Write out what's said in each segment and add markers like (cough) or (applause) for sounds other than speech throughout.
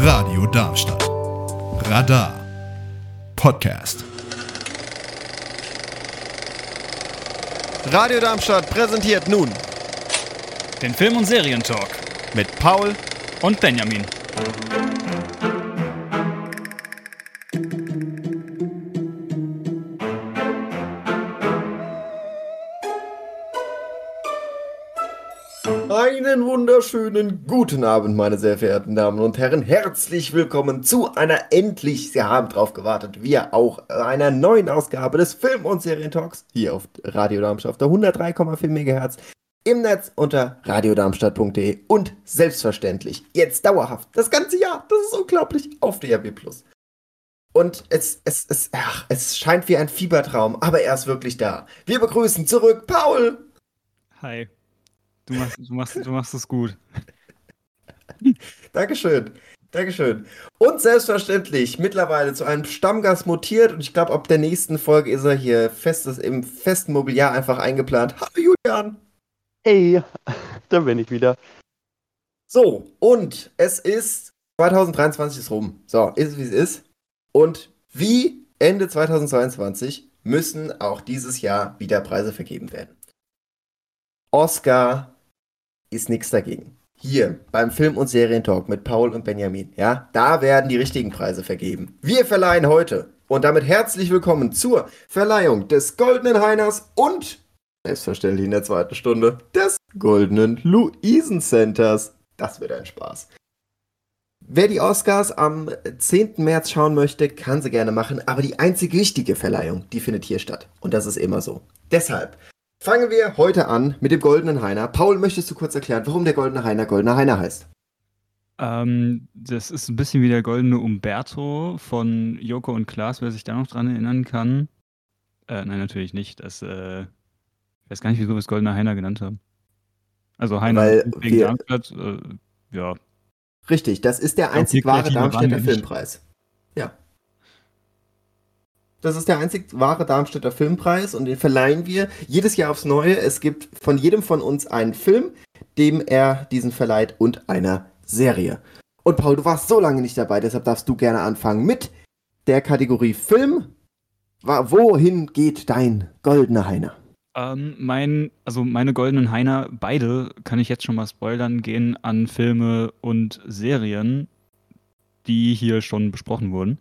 Radio Darmstadt. Radar. Podcast. Radio Darmstadt präsentiert nun Den Film- und Serientalk mit Paul und Benjamin. Wunderschönen guten Abend, meine sehr verehrten Damen und Herren. Herzlich willkommen zu einer endlich, Sie haben drauf gewartet, wir auch, einer neuen Ausgabe des Film- und Serientalks hier auf Radio Darmstadt auf der 103,4 MHz im Netz unter radiodarmstadt.de und selbstverständlich jetzt dauerhaft das ganze Jahr, das ist unglaublich, auf DRB+. Und es, es, es, ach, es scheint wie ein Fiebertraum, aber er ist wirklich da. Wir begrüßen zurück Paul. Hi. Du machst, du machst, du machst es gut. Dankeschön. Dankeschön. Und selbstverständlich mittlerweile zu einem Stammgast mutiert und ich glaube, ab der nächsten Folge ist er hier festes, im festen Mobiliar einfach eingeplant. Hallo Julian. Hey, (laughs) da bin ich wieder. So, und es ist 2023 ist rum. So, ist es wie es ist. Und wie Ende 2022 müssen auch dieses Jahr wieder Preise vergeben werden. Oscar ist nichts dagegen. Hier beim Film- und Serientalk mit Paul und Benjamin, ja, da werden die richtigen Preise vergeben. Wir verleihen heute und damit herzlich willkommen zur Verleihung des Goldenen Heiners und selbstverständlich in der zweiten Stunde des Goldenen Luisen Centers. Das wird ein Spaß. Wer die Oscars am 10. März schauen möchte, kann sie gerne machen, aber die einzig wichtige Verleihung, die findet hier statt. Und das ist immer so. Deshalb fangen wir heute an mit dem Goldenen Heiner. Paul, möchtest du kurz erklären, warum der Goldene Heiner Goldener Heiner heißt? Ähm, das ist ein bisschen wie der goldene Umberto von Joko und Klaas, wer sich da noch dran erinnern kann. Äh, nein, natürlich nicht. Das, äh, ich weiß gar nicht, wieso wir es Goldener Heiner genannt haben. Also Heiner Weil wegen wir- Darmstadt, äh, ja. Richtig, das ist der einzig wahre Darmstädter. Filmpreis. Ja. Das ist der einzig wahre Darmstädter Filmpreis und den verleihen wir jedes Jahr aufs Neue. Es gibt von jedem von uns einen Film, dem er diesen verleiht und einer Serie. Und Paul, du warst so lange nicht dabei, deshalb darfst du gerne anfangen mit der Kategorie Film. Wohin geht dein goldener Heiner? Ähm, mein, also meine goldenen Heiner, beide, kann ich jetzt schon mal spoilern, gehen an Filme und Serien, die hier schon besprochen wurden.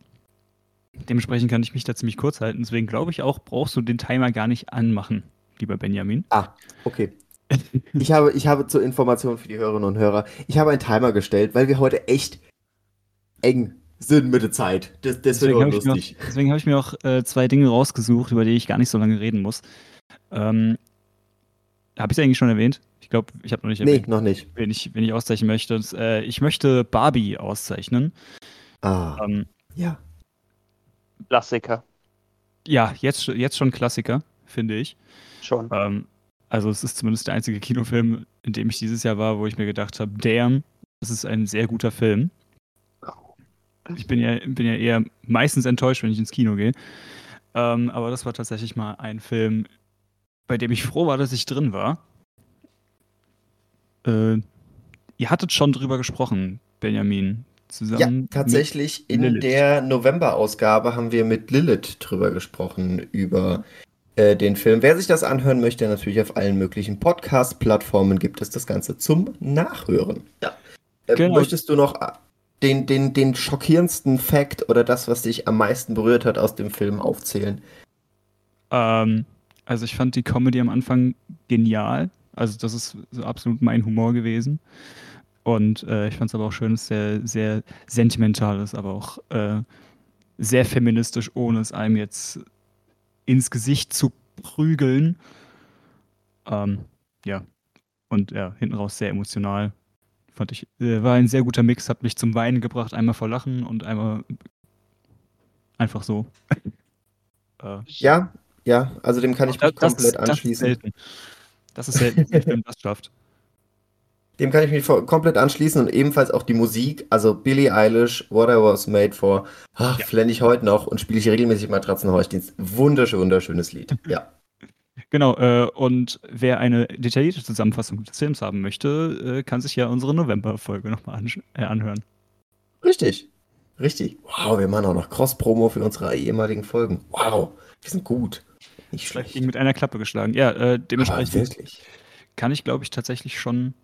Dementsprechend kann ich mich da ziemlich kurz halten. Deswegen glaube ich auch, brauchst du den Timer gar nicht anmachen, lieber Benjamin. Ah, okay. Ich habe, ich habe zur Information für die Hörerinnen und Hörer, ich habe einen Timer gestellt, weil wir heute echt eng sind mit der Zeit. Das, das wird Deswegen habe mir lustig. auch- deswegen hab ich mir auch äh, zwei Dinge rausgesucht, über die ich gar nicht so lange reden muss. Ähm, habe ich es eigentlich schon erwähnt? Ich glaube, ich habe noch nicht Nee, erwähnt, noch nicht. wen ich, wen ich auszeichnen möchte. Das, äh, ich möchte Barbie auszeichnen. Ah, Ähm, ja. Klassiker. ja, jetzt, jetzt schon Klassiker, finde ich. Schon. Ähm, also es ist zumindest der einzige Kinofilm, in dem ich dieses Jahr war, wo ich mir gedacht habe, damn, das ist ein sehr guter Film. Ich bin ja, bin ja eher meistens enttäuscht, wenn ich ins Kino gehe. Ähm, aber das war tatsächlich mal ein Film, bei dem ich froh war, dass ich drin war. Äh, ihr hattet schon drüber gesprochen, Benjamin. Zusammen Ja, tatsächlich in Lilith. der November-Ausgabe haben wir mit Lilith drüber gesprochen, über äh, den Film. Wer sich das anhören möchte, natürlich auf allen möglichen Podcast-Plattformen gibt es das Ganze zum Nachhören. Ja. Äh, Genau. Möchtest du noch äh, den, den, den schockierendsten Fact oder das, was dich am meisten berührt hat aus dem Film aufzählen? Ähm, also ich fand die Comedy am Anfang genial. Also das ist so absolut mein Humor gewesen. Und äh, ich fand es aber auch schön, dass der sehr sentimental ist, aber auch äh, sehr feministisch, ohne es einem jetzt ins Gesicht zu prügeln. Ähm, ja. Und ja, hinten raus sehr emotional. Fand ich, äh, war ein sehr guter Mix, hat mich zum Weinen gebracht, einmal vor Lachen und einmal einfach so. (laughs) äh, Ja, ja, also dem kann ich mich das, komplett das ist anschließen. selten. Das ist selten, dass ein Film das schafft. Dem kann ich mich komplett anschließen und ebenfalls auch die Musik, also Billie Eilish, What I Was Made For, ach, Ja. flenne ich heute noch und spiele ich regelmäßig Matratzenhorchdienst. Wunderschön, wunderschönes Lied. (laughs) Ja. Genau, äh, und wer eine detaillierte Zusammenfassung des Films haben möchte, äh, kann sich ja unsere November-Folge nochmal ansch- äh, anhören. Richtig. Richtig. Wow, wir machen auch noch Cross-Promo für unsere ehemaligen Folgen. Wow, wir sind gut. Nicht schlecht. mit einer Klappe geschlagen. Ja, äh, dementsprechend kann ich, glaube ich, tatsächlich schon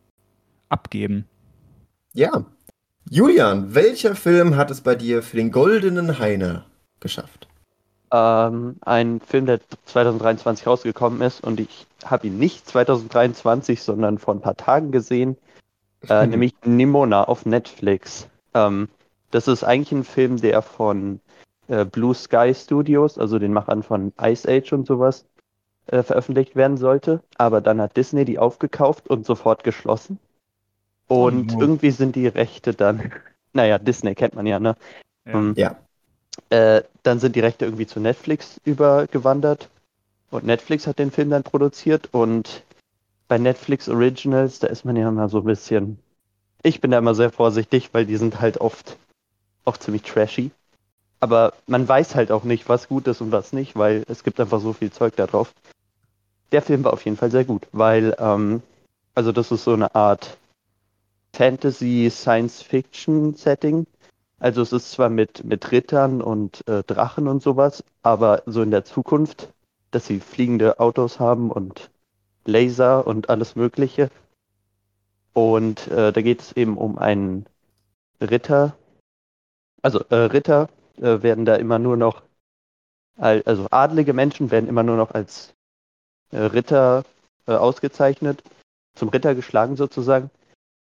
abgeben. Ja. Julian, welcher Film hat es bei dir für den goldenen Heiner geschafft? Ähm, ein Film, der 2023 rausgekommen ist und ich habe ihn nicht 2023, sondern vor ein paar Tagen gesehen, (laughs) äh, nämlich Nimona auf Netflix. Ähm, das ist eigentlich ein Film, der von äh, Blue Sky Studios, also den Machern von Ice Age und sowas, äh, veröffentlicht werden sollte. Aber dann hat Disney die aufgekauft und sofort geschlossen. Und Oh irgendwie sind die Rechte dann, (laughs) naja, Disney kennt man ja, ne? Ja. Ähm, Ja. äh, dann sind die Rechte irgendwie zu Netflix übergewandert und Netflix hat den Film dann produziert und bei Netflix Originals, da ist man ja immer so ein bisschen, ich bin da immer sehr vorsichtig, weil die sind halt oft auch ziemlich trashy. Aber man weiß halt auch nicht, was gut ist und was nicht, weil es gibt einfach so viel Zeug da drauf. Der Film war auf jeden Fall sehr gut, weil, ähm, also das ist so eine Art Fantasy-Science-Fiction-Setting. Also es ist zwar mit, mit Rittern und äh, Drachen und sowas, aber so in der Zukunft, dass sie fliegende Autos haben und Laser und alles Mögliche. Und äh, da geht es eben um einen Ritter. Also äh, Ritter äh, werden da immer nur noch, al- also adlige Menschen werden immer nur noch als äh, Ritter äh, ausgezeichnet, zum Ritter geschlagen sozusagen.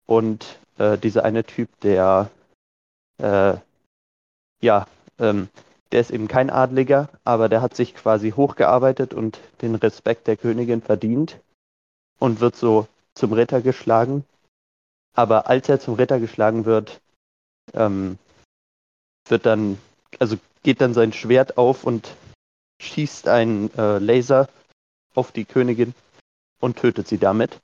Und äh, dieser eine Typ, der äh, ja, ähm, der ist eben kein Adliger, aber der hat sich quasi hochgearbeitet und den Respekt der Königin verdient und wird so zum Ritter geschlagen. Aber als er zum Ritter geschlagen wird, ähm, wird dann, also geht dann sein Schwert auf und schießt einen äh, Laser auf die Königin und tötet sie damit.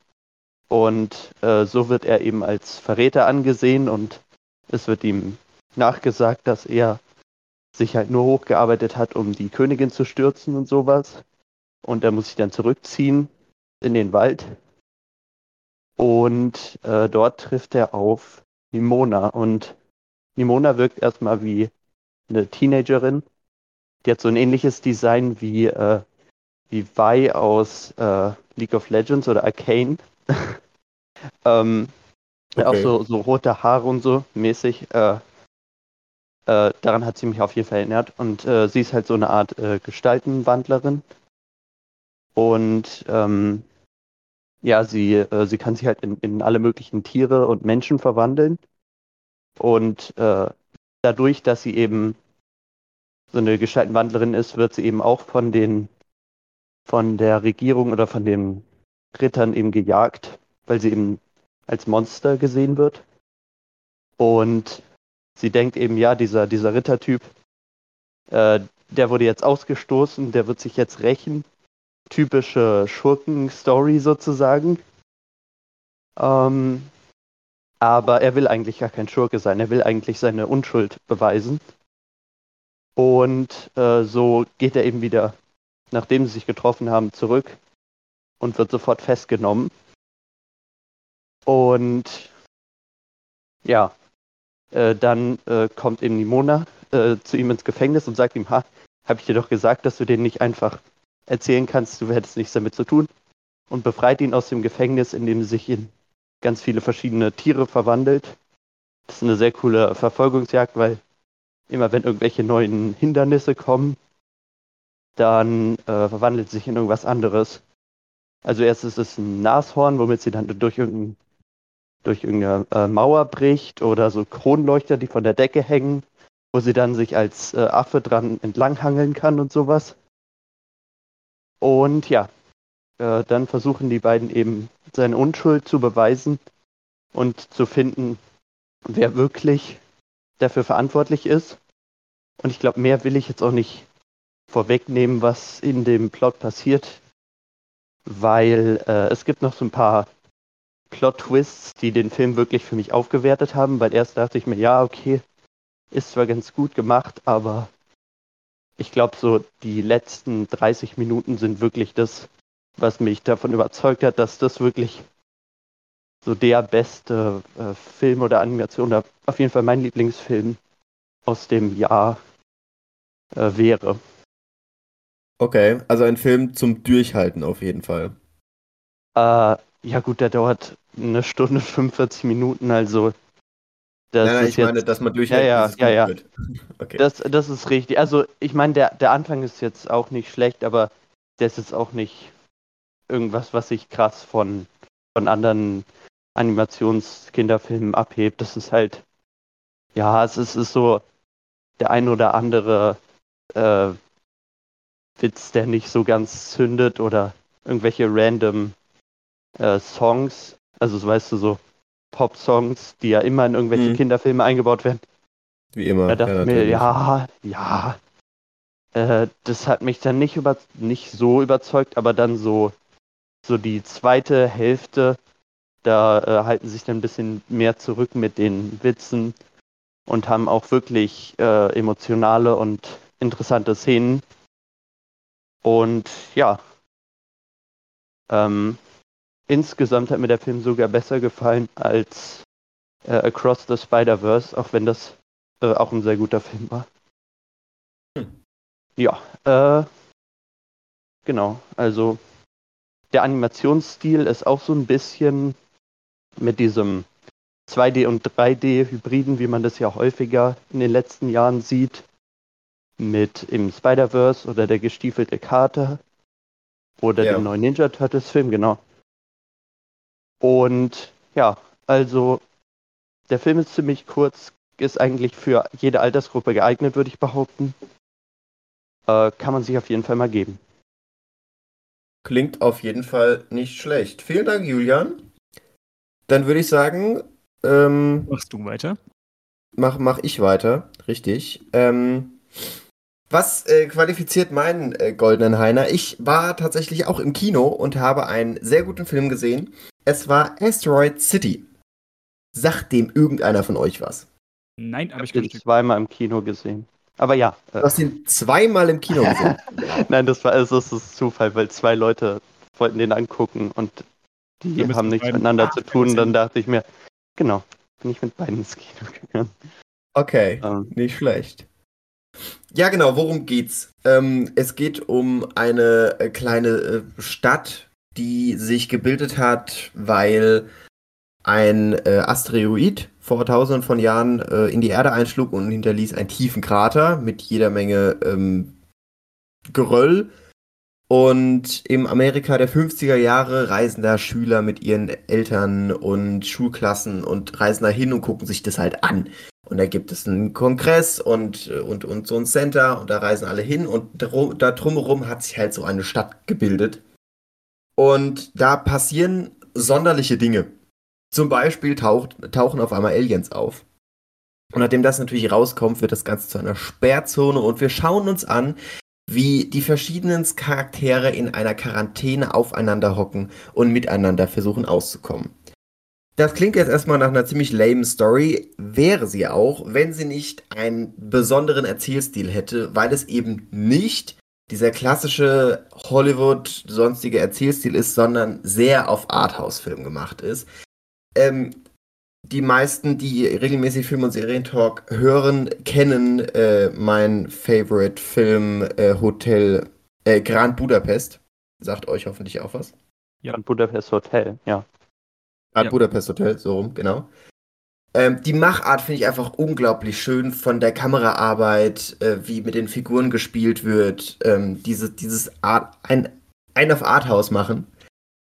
Und äh, so wird er eben als Verräter angesehen und es wird ihm nachgesagt, dass er sich halt nur hochgearbeitet hat, um die Königin zu stürzen und sowas. Und er muss sich dann zurückziehen in den Wald. Und äh, dort trifft er auf Nimona. Und Nimona wirkt erstmal wie eine Teenagerin. Die hat so ein ähnliches Design wie, äh, wie Vi aus äh, League of Legends oder Arcane. (laughs) ähm, Auch Okay. so, so rote Haare und so mäßig. Äh, äh, daran hat sie mich auf jeden Fall erinnert. Und äh, sie ist halt so eine Art äh, Gestaltenwandlerin. Und ähm, ja, sie, äh, sie kann sich halt in, in alle möglichen Tiere und Menschen verwandeln. Und äh, dadurch, dass sie eben so eine Gestaltenwandlerin ist, wird sie eben auch von den von der Regierung oder von den Rittern eben gejagt, weil sie eben als Monster gesehen wird. Und sie denkt eben, ja, dieser, dieser Rittertyp, äh, der wurde jetzt ausgestoßen, der wird sich jetzt rächen. Typische Schurken-Story sozusagen. Ähm, aber er will eigentlich gar kein Schurke sein, er will eigentlich seine Unschuld beweisen. Und äh, so geht er eben wieder, nachdem sie sich getroffen haben, zurück und wird sofort festgenommen. Und ja, äh, dann äh, kommt eben Nimona äh, zu ihm ins Gefängnis und sagt ihm, ha, habe ich dir doch gesagt, dass du den nicht einfach erzählen kannst, du hättest nichts damit zu tun. Und befreit ihn aus dem Gefängnis, indem sie sich in ganz viele verschiedene Tiere verwandelt. Das ist eine sehr coole Verfolgungsjagd, weil immer wenn irgendwelche neuen Hindernisse kommen, dann äh, verwandelt sich in irgendwas anderes. Also erst ist es ein Nashorn, womit sie dann durch, irgendein, durch irgendeine äh, Mauer bricht oder so Kronleuchter, die von der Decke hängen, wo sie dann sich als äh, Affe dran entlanghangeln kann und sowas. Und ja, äh, dann versuchen die beiden eben seine Unschuld zu beweisen und zu finden, wer wirklich dafür verantwortlich ist. Und ich glaube, mehr will ich jetzt auch nicht vorwegnehmen, was in dem Plot passiert, weil äh, es gibt noch so ein paar Plot-Twists, die den Film wirklich für mich aufgewertet haben, weil erst dachte ich mir, ja, okay, ist zwar ganz gut gemacht, aber ich glaube, so die letzten 30 Minuten sind wirklich das, was mich davon überzeugt hat, dass das wirklich so der beste äh, Film oder Animation oder auf jeden Fall mein Lieblingsfilm aus dem Jahr äh, wäre. Okay, also ein Film zum Durchhalten auf jeden Fall. Äh, ja gut, der dauert eine Stunde (laughs) 45 Minuten, also das ist ich jetzt, meine, dass man durchhalten Ja, ja, ja, ja. (laughs) Okay. das, das ist richtig. Also ich meine, der, der Anfang ist jetzt auch nicht schlecht, aber der ist jetzt auch nicht irgendwas, was sich krass von, von anderen Animationskinderfilmen abhebt. Das ist halt, ja, es ist, ist so der ein oder andere äh, Witz, der nicht so ganz zündet oder irgendwelche random äh, Songs, also so, weißt du, so Pop-Songs, die ja immer in irgendwelche Mhm. Kinderfilme eingebaut werden. Wie immer. Da dachte ich mir, ja, ja. Äh, das hat mich dann nicht über nicht so überzeugt, aber dann so, so die zweite Hälfte, da äh, halten sich dann ein bisschen mehr zurück mit den Witzen und haben auch wirklich äh, emotionale und interessante Szenen. Und ja, ähm, insgesamt hat mir der Film sogar besser gefallen als äh, Across the Spider-Verse, auch wenn das äh, auch ein sehr guter Film war. Hm. Ja, äh, genau. Also der Animationsstil ist auch so ein bisschen mit diesem 2D und 3D Hybriden, wie man das ja häufiger in den letzten Jahren sieht, mit im Spider-Verse oder der gestiefelte Kater oder Ja. dem neuen Ninja Turtles Film, genau. Und ja, also der Film ist ziemlich kurz, ist eigentlich für jede Altersgruppe geeignet, würde ich behaupten. Äh, kann man sich auf jeden Fall mal geben. Klingt auf jeden Fall nicht schlecht. Vielen Dank, Julian. Dann würde ich sagen, ähm, Machst du weiter? mach, mach ich weiter. Richtig. Ähm, was äh, qualifiziert meinen äh, goldenen Heiner? Ich war tatsächlich auch im Kino und habe einen sehr guten Film gesehen. Es war Asteroid City. Sagt dem irgendeiner von euch was? Nein, aber ich Ich habe den zweimal im Kino gesehen. Aber ja, Du äh, hast ihn zweimal im Kino gesehen. (laughs) nein, das war also das ist Zufall, weil zwei Leute wollten den angucken und die Du haben nichts miteinander Ah, zu tun. Dann dachte ich mir, genau, bin ich mit beiden ins Kino (laughs) gegangen. Okay. Ähm, Nicht schlecht. Ja, genau, worum geht's? Ähm, es geht um eine äh, kleine äh, Stadt, die sich gebildet hat, weil ein äh, Asteroid vor tausenden von Jahren äh, in die Erde einschlug und hinterließ einen tiefen Krater mit jeder Menge ähm, Geröll. Und im Amerika der 50er Jahre reisen da Schüler mit ihren Eltern und Schulklassen und reisen da hin und gucken sich das halt an. Und da gibt es einen Kongress und, und, und so ein Center und da reisen alle hin und drum, da drumherum hat sich halt so eine Stadt gebildet. Und da passieren sonderliche Dinge. Zum Beispiel taucht, tauchen auf einmal Aliens auf. Und nachdem das natürlich rauskommt, wird das Ganze zu einer Sperrzone und wir schauen uns an, wie die verschiedenen Charaktere in einer Quarantäne aufeinander hocken und miteinander versuchen auszukommen. Das klingt jetzt erstmal nach einer ziemlich lame Story, wäre sie auch, wenn sie nicht einen besonderen Erzählstil hätte, weil es eben nicht dieser klassische Hollywood sonstige Erzählstil ist, sondern sehr auf Arthouse-Film gemacht ist. Ähm, die meisten, die regelmäßig Film- und Serientalk hören, kennen äh, mein Favorite-Film äh, Hotel äh, Grand Budapest. Sagt euch hoffentlich auch was. Und Budapest Hotel, ja. Grand Ja. Budapest Hotel, so rum, genau. Ähm, die Machart finde ich einfach unglaublich schön von der Kameraarbeit, äh, wie mit den Figuren gespielt wird, ähm, diese, dieses Art, ein, ein auf Arthouse machen.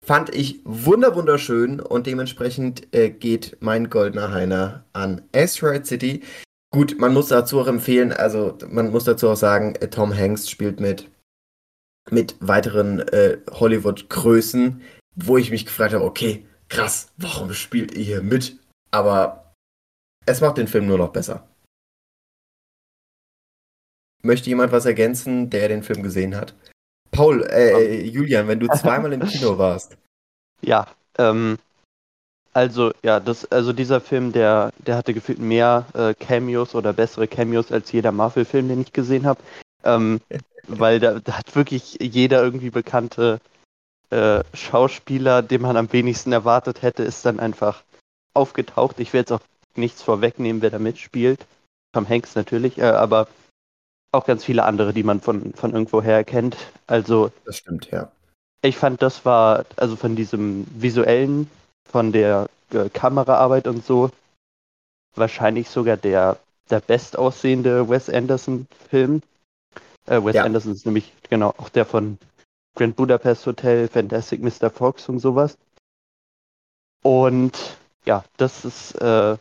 Fand ich wunder wunderschön und dementsprechend äh, geht mein goldener Heiner an Asteroid City. Gut, man muss dazu auch empfehlen, also man muss dazu auch sagen, äh, Tom Hanks spielt mit, mit weiteren äh, Hollywood-Größen, wo ich mich gefragt habe, okay, krass, warum spielt ihr hier mit? Aber es macht den Film nur noch besser. Möchte jemand was ergänzen, der den Film gesehen hat? Paul, äh, Julian, wenn du zweimal im Kino (laughs) warst. Ja, ähm, also ja, das, also dieser Film, der, der hatte gefühlt mehr äh, Cameos oder bessere Cameos als jeder Marvel-Film, den ich gesehen habe. Ähm, (laughs) weil da, da hat wirklich jeder irgendwie bekannte äh, Schauspieler, den man am wenigsten erwartet hätte, ist dann einfach aufgetaucht. Ich will jetzt auch nichts vorwegnehmen, wer da mitspielt. Tom Hanks natürlich, äh, aber auch ganz viele andere, die man von, von irgendwoher kennt. Also. Das stimmt, ja. Ich fand, das war, also von diesem visuellen, von der äh, Kameraarbeit und so, wahrscheinlich sogar der, der bestaussehende Wes Anderson-Film. Äh, Wes ja. Anderson ist nämlich genau auch der von Grand Budapest Hotel, Fantastic Mr. Fox und sowas. Und ja, das ist, äh,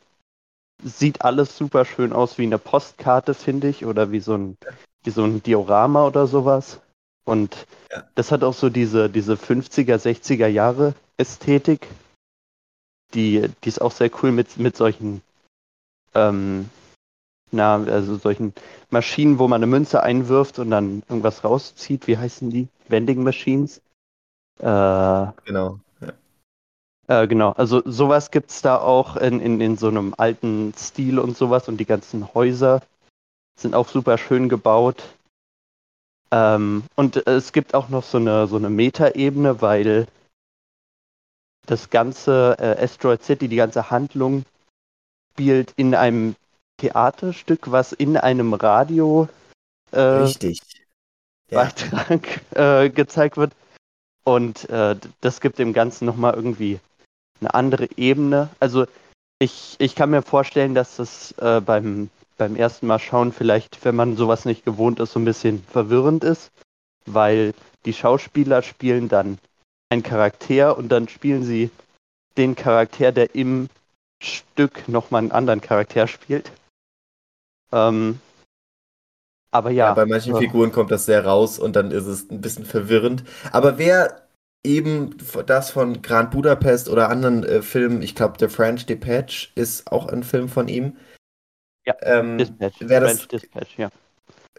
sieht alles super schön aus wie eine Postkarte, finde ich, oder wie so ein, wie so ein Diorama oder sowas. Und ja. das hat auch so diese, diese 50er, 60er Jahre Ästhetik. Die, die ist auch sehr cool mit, mit solchen, ähm, na, also solchen Maschinen, wo man eine Münze einwirft und dann irgendwas rauszieht. Wie heißen die? Vending Machines? Äh, genau. Äh, genau, also sowas gibt es da auch in, in, in so einem alten Stil und sowas und die ganzen Häuser sind auch super schön gebaut. Ähm, und es gibt auch noch so eine, so eine Metaebene, weil das ganze äh, Asteroid City, die ganze Handlung spielt in einem Theaterstück, was in einem Radio äh, Richtig. Ja. Beitrag äh, gezeigt wird. Und äh, das gibt dem Ganzen nochmal irgendwie eine andere Ebene. Also ich, ich kann mir vorstellen, dass das äh, beim, beim ersten Mal schauen vielleicht, wenn man sowas nicht gewohnt ist, so ein bisschen verwirrend ist, weil die Schauspieler spielen dann einen Charakter und dann spielen sie den Charakter, der im Stück nochmal einen anderen Charakter spielt. Ähm, aber ja. ja. Bei manchen Figuren kommt das sehr raus und dann ist es ein bisschen verwirrend. Aber wer eben das von Grand Budapest oder anderen äh, Filmen, ich glaube, The French Dispatch ist auch ein Film von ihm. Ja, ähm, Dispatch. Wer French das, Dispatch, ja.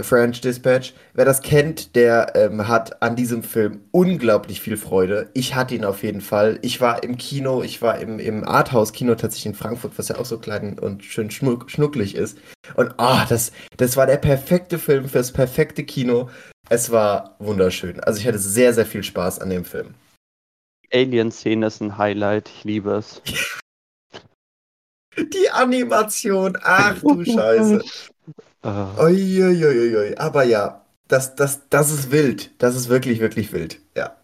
French Dispatch. Wer das kennt, der ähm, hat an diesem Film unglaublich viel Freude. Ich hatte ihn auf jeden Fall. Ich war im Kino, ich war im, im Arthouse-Kino tatsächlich in Frankfurt, was ja auch so klein und schön schnuck, schnucklig ist. Und oh, das, das war der perfekte Film fürs perfekte Kino. Es war wunderschön. Also ich hatte sehr, sehr viel Spaß an dem Film. Alien-Szene ist ein Highlight. Ich liebe es. (laughs) Die Animation. Ach du Scheiße. (laughs) Uiuiuiui. Aber ja, das, das, das ist wild. Das ist wirklich, wirklich wild. Ja.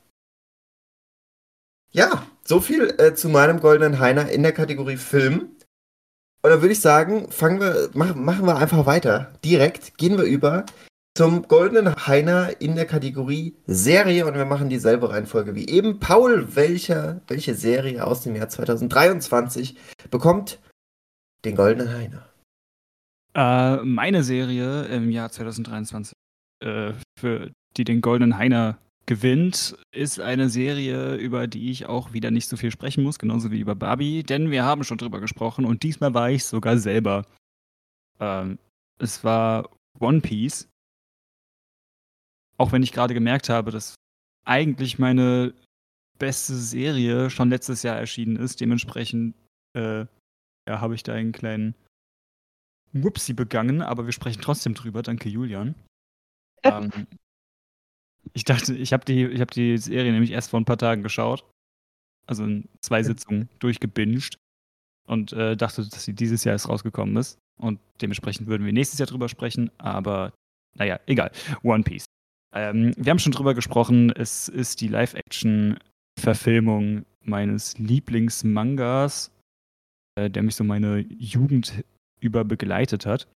Ja, so viel äh, zu meinem goldenen Heiner in der Kategorie Film. Und dann würde ich sagen, fangen wir, mach, machen wir einfach weiter. Direkt gehen wir über zum goldenen Heiner in der Kategorie Serie und wir machen dieselbe Reihenfolge wie eben. Paul, welcher, welche Serie aus dem Jahr 2023 bekommt den goldenen Heiner? Äh, meine Serie im Jahr 2023, äh, für die den goldenen Heiner gewinnt, ist eine Serie, über die ich auch wieder nicht so viel sprechen muss, genauso wie über Barbie, denn wir haben schon drüber gesprochen und diesmal war ich sogar selber. Ähm, es war One Piece auch wenn ich gerade gemerkt habe, dass eigentlich meine beste Serie schon letztes Jahr erschienen ist. Dementsprechend äh, ja, habe ich da einen kleinen Whoopsie begangen, aber wir sprechen trotzdem drüber. Danke, Julian. ähm, ich dachte, ich habe die, hab die Serie nämlich erst vor ein paar Tagen geschaut. Also in zwei Sitzungen durchgebinged. Und äh, dachte, dass sie dieses Jahr erst rausgekommen ist. Und dementsprechend würden wir nächstes Jahr drüber sprechen. Aber naja, egal. One Piece. Ähm, wir haben schon drüber gesprochen, es ist die Live-Action-Verfilmung meines Lieblingsmangas, äh, der mich so meine Jugend über begleitet hat.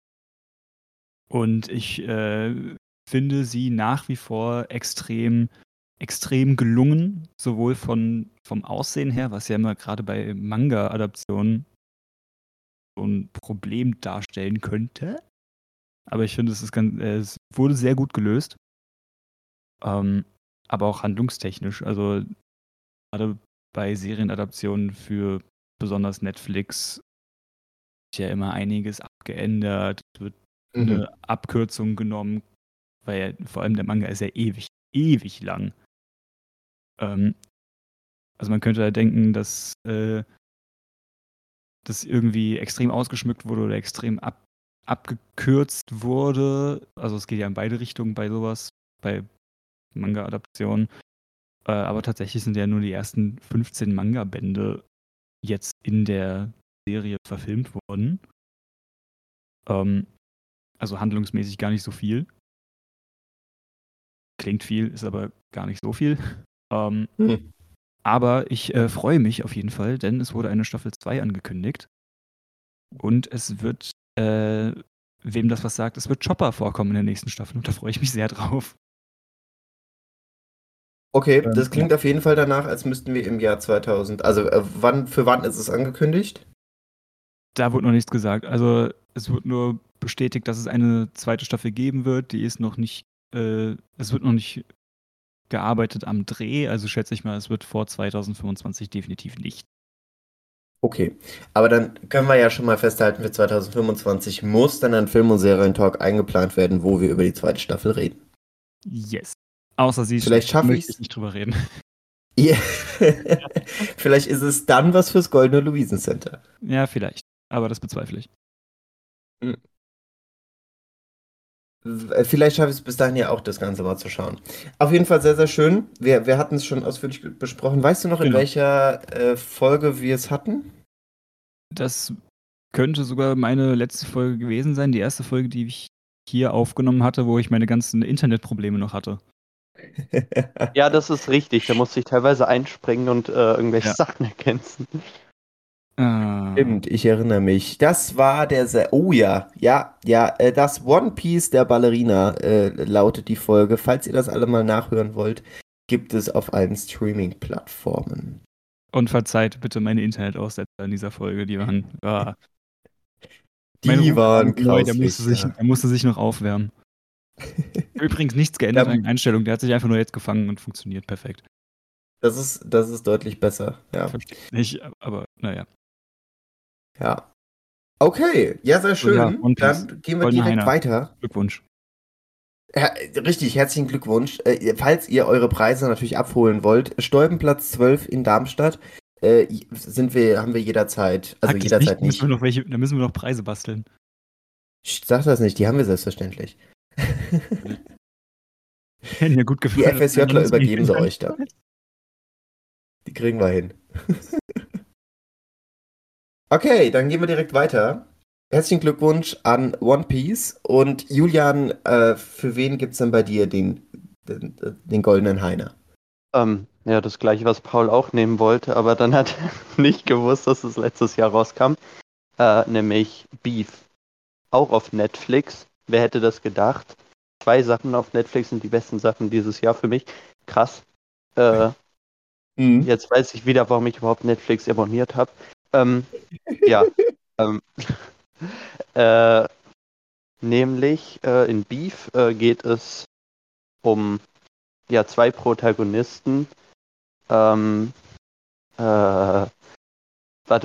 Und ich äh, finde sie nach wie vor extrem, extrem gelungen, sowohl von, vom Aussehen her, was ja immer gerade bei Manga-Adaptionen so ein Problem darstellen könnte. Aber ich finde, es, ist ganz, äh, es wurde sehr gut gelöst. Ähm, aber auch handlungstechnisch. Also gerade bei Serienadaptionen für besonders Netflix ja immer einiges abgeändert, wird mhm. eine Abkürzung genommen, weil ja, vor allem der Manga ist ja ewig, ewig lang. Ähm, also man könnte da denken, dass äh, das irgendwie extrem ausgeschmückt wurde oder extrem ab, abgekürzt wurde. Also es geht ja in beide Richtungen bei sowas. Bei Manga-Adaption. Äh, aber tatsächlich sind ja nur die ersten 15 Manga-Bände jetzt in der Serie verfilmt worden. Ähm, also handlungsmäßig gar nicht so viel. Klingt viel, ist aber gar nicht so viel. (laughs) Ähm, Hm. aber ich äh, freue mich auf jeden Fall, denn es wurde eine Staffel 2 angekündigt. Und es wird, äh, wem das was sagt, es wird Chopper vorkommen in der nächsten Staffel. Und da freue ich mich sehr drauf. Okay, Ähm, das klingt auf jeden Fall danach, als müssten wir im Jahr 2000, also äh, wann, für wann ist es angekündigt? Da wurde noch nichts gesagt. Also es wird nur bestätigt, dass es eine zweite Staffel geben wird. Die ist noch nicht, äh, es wird noch nicht gearbeitet am Dreh. Also schätze ich mal, es wird vor 2025 definitiv nicht. Okay, aber dann können wir ja schon mal festhalten, für 2025 muss dann ein Film- und Serientalk eingeplant werden, wo wir über die zweite Staffel reden. Yes. Außer sie Vielleicht schaffe ich nicht drüber reden. (laughs) Ja. Vielleicht ist es dann was fürs Goldene Luisen Center. Ja, vielleicht. Aber das bezweifle ich. W- Vielleicht schaffe ich es bis dahin ja auch, das Ganze mal zu schauen. Auf jeden Fall sehr, sehr schön. Wir, wir hatten es schon ausführlich besprochen. Weißt du noch, in Genau. welcher äh, Folge wir es hatten? Das könnte sogar meine letzte Folge gewesen sein. Die erste Folge, die ich hier aufgenommen hatte, wo ich meine ganzen Internetprobleme noch hatte. (laughs) Ja, das ist richtig. Da musste ich teilweise einspringen und äh, irgendwelche Ja. Sachen ergänzen. Ah, Stimmt, ich erinnere mich. Das war der. Se oh ja, ja, ja. Äh, das One Piece der Ballerina äh, lautet die Folge. Falls ihr das alle mal nachhören wollt, gibt es auf allen Streaming-Plattformen. Und verzeiht bitte meine Internetaussetzer in dieser Folge. Die waren. Ah, Die mein waren Neu, der, krass. musste sich, der musste sich noch aufwärmen. Übrigens nichts geändert an den Einstellungen. Der hat sich einfach nur jetzt gefangen und funktioniert perfekt. Das ist, das ist deutlich besser. Ja. Verstehe ich nicht, aber naja. Ja. Okay, ja, sehr schön. ja. Dann gehen wir direkt Heiner. weiter. Glückwunsch. Ja, richtig, herzlichen Glückwunsch. Äh, falls ihr eure Preise natürlich abholen wollt, Stolpenplatz 12 in Darmstadt äh, sind wir, haben wir jederzeit, also das jederzeit nicht. nicht. Müssen wir noch welche, da müssen wir noch Preise basteln. Ich sag das nicht, die haben wir selbstverständlich. (laughs) Hätten ja gut Die gefallen. FSJler übergeben sie euch dann. (laughs) Die kriegen wir hin. (laughs) okay, dann gehen wir direkt weiter. Herzlichen Glückwunsch an One Piece. Und Julian, äh, für wen gibt's denn bei dir den, den, den goldenen Heiner? Ähm, ja, das gleiche, was Paul auch nehmen wollte, aber dann hat er (laughs) nicht gewusst, dass es letztes Jahr rauskam. Äh, nämlich Beef. Auch auf Netflix. Wer hätte das gedacht? Zwei Sachen auf Netflix sind die besten Sachen dieses Jahr für mich. Krass. Äh, Mhm. Jetzt weiß ich wieder, warum ich überhaupt Netflix abonniert habe. Ähm, ja. (laughs) ähm, (laughs) äh, nämlich äh, in Beef äh, geht es um ja, zwei Protagonisten. Ähm, äh, warte,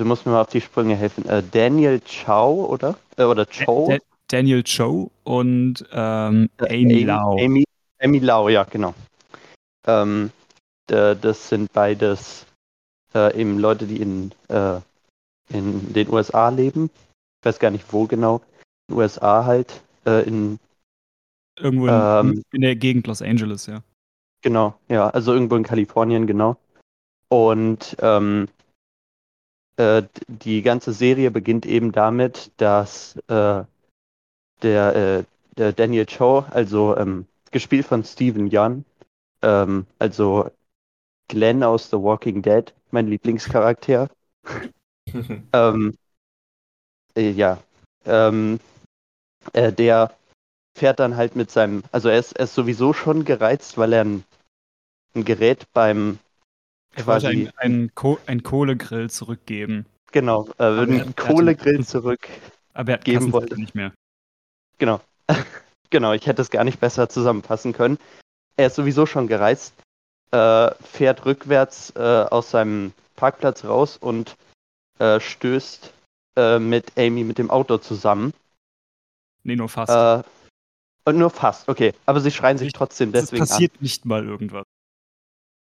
muss mir mal auf die Sprünge helfen. Äh, Daniel Chow, oder? Äh, oder Chow? Da- Daniel Cho und ähm, Äh, Amy Lau. Amy, Amy Lau, ja, genau. Ähm, das sind beides äh, eben Leute, die in, äh, in den USA leben. Ich weiß gar nicht, wo genau. In den USA halt. Äh, in, Irgendwo in, Ähm, in der Gegend Los Angeles, ja. genau, ja, also irgendwo in Kalifornien, genau. Und ähm, äh, die ganze Serie beginnt eben damit, dass äh, der, äh, der Daniel Cho, also ähm, gespielt von Steven Yeun, ähm, also Glenn aus The Walking Dead, mein Lieblingscharakter, (laughs) ähm, äh, ja, ähm, äh, der fährt dann halt mit seinem, also er ist, er ist sowieso schon gereizt, weil er ein, ein Gerät beim, Er wollte quasi, einen, einen, Ko einen Kohlegrill zurückgeben. genau, äh, einen hat- Kohlegrill zurück, Aber er hat Geben wollte. nicht mehr. genau, (laughs) genau, ich hätte es gar nicht besser zusammenfassen können. Er ist sowieso schon gereizt, äh, fährt rückwärts äh, aus seinem Parkplatz raus und äh, stößt äh, mit Amy mit dem Auto zusammen. Nee, nur fast. Äh, und nur fast, okay. Aber sie schreien sich trotzdem es deswegen an. passiert nicht mal irgendwas.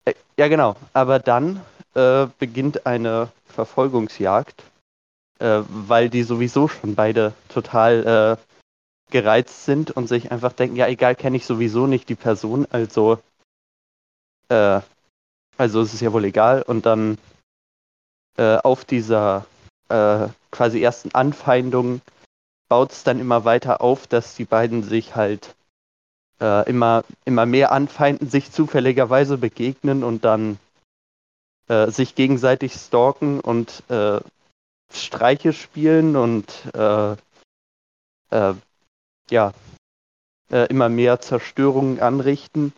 Äh, Ja, genau. Aber dann äh, beginnt eine Verfolgungsjagd, äh, weil die sowieso schon beide total äh, gereizt sind und sich einfach denken, ja, egal, kenne ich sowieso nicht die Person, also äh, Also es ist ja wohl egal. Und dann äh, auf dieser äh, quasi ersten Anfeindung baut es dann immer weiter auf, dass die beiden sich halt äh, immer, immer mehr anfeinden, sich zufälligerweise begegnen und dann äh, sich gegenseitig stalken und äh, Streiche spielen und äh, äh, ja, äh, immer mehr Zerstörungen anrichten.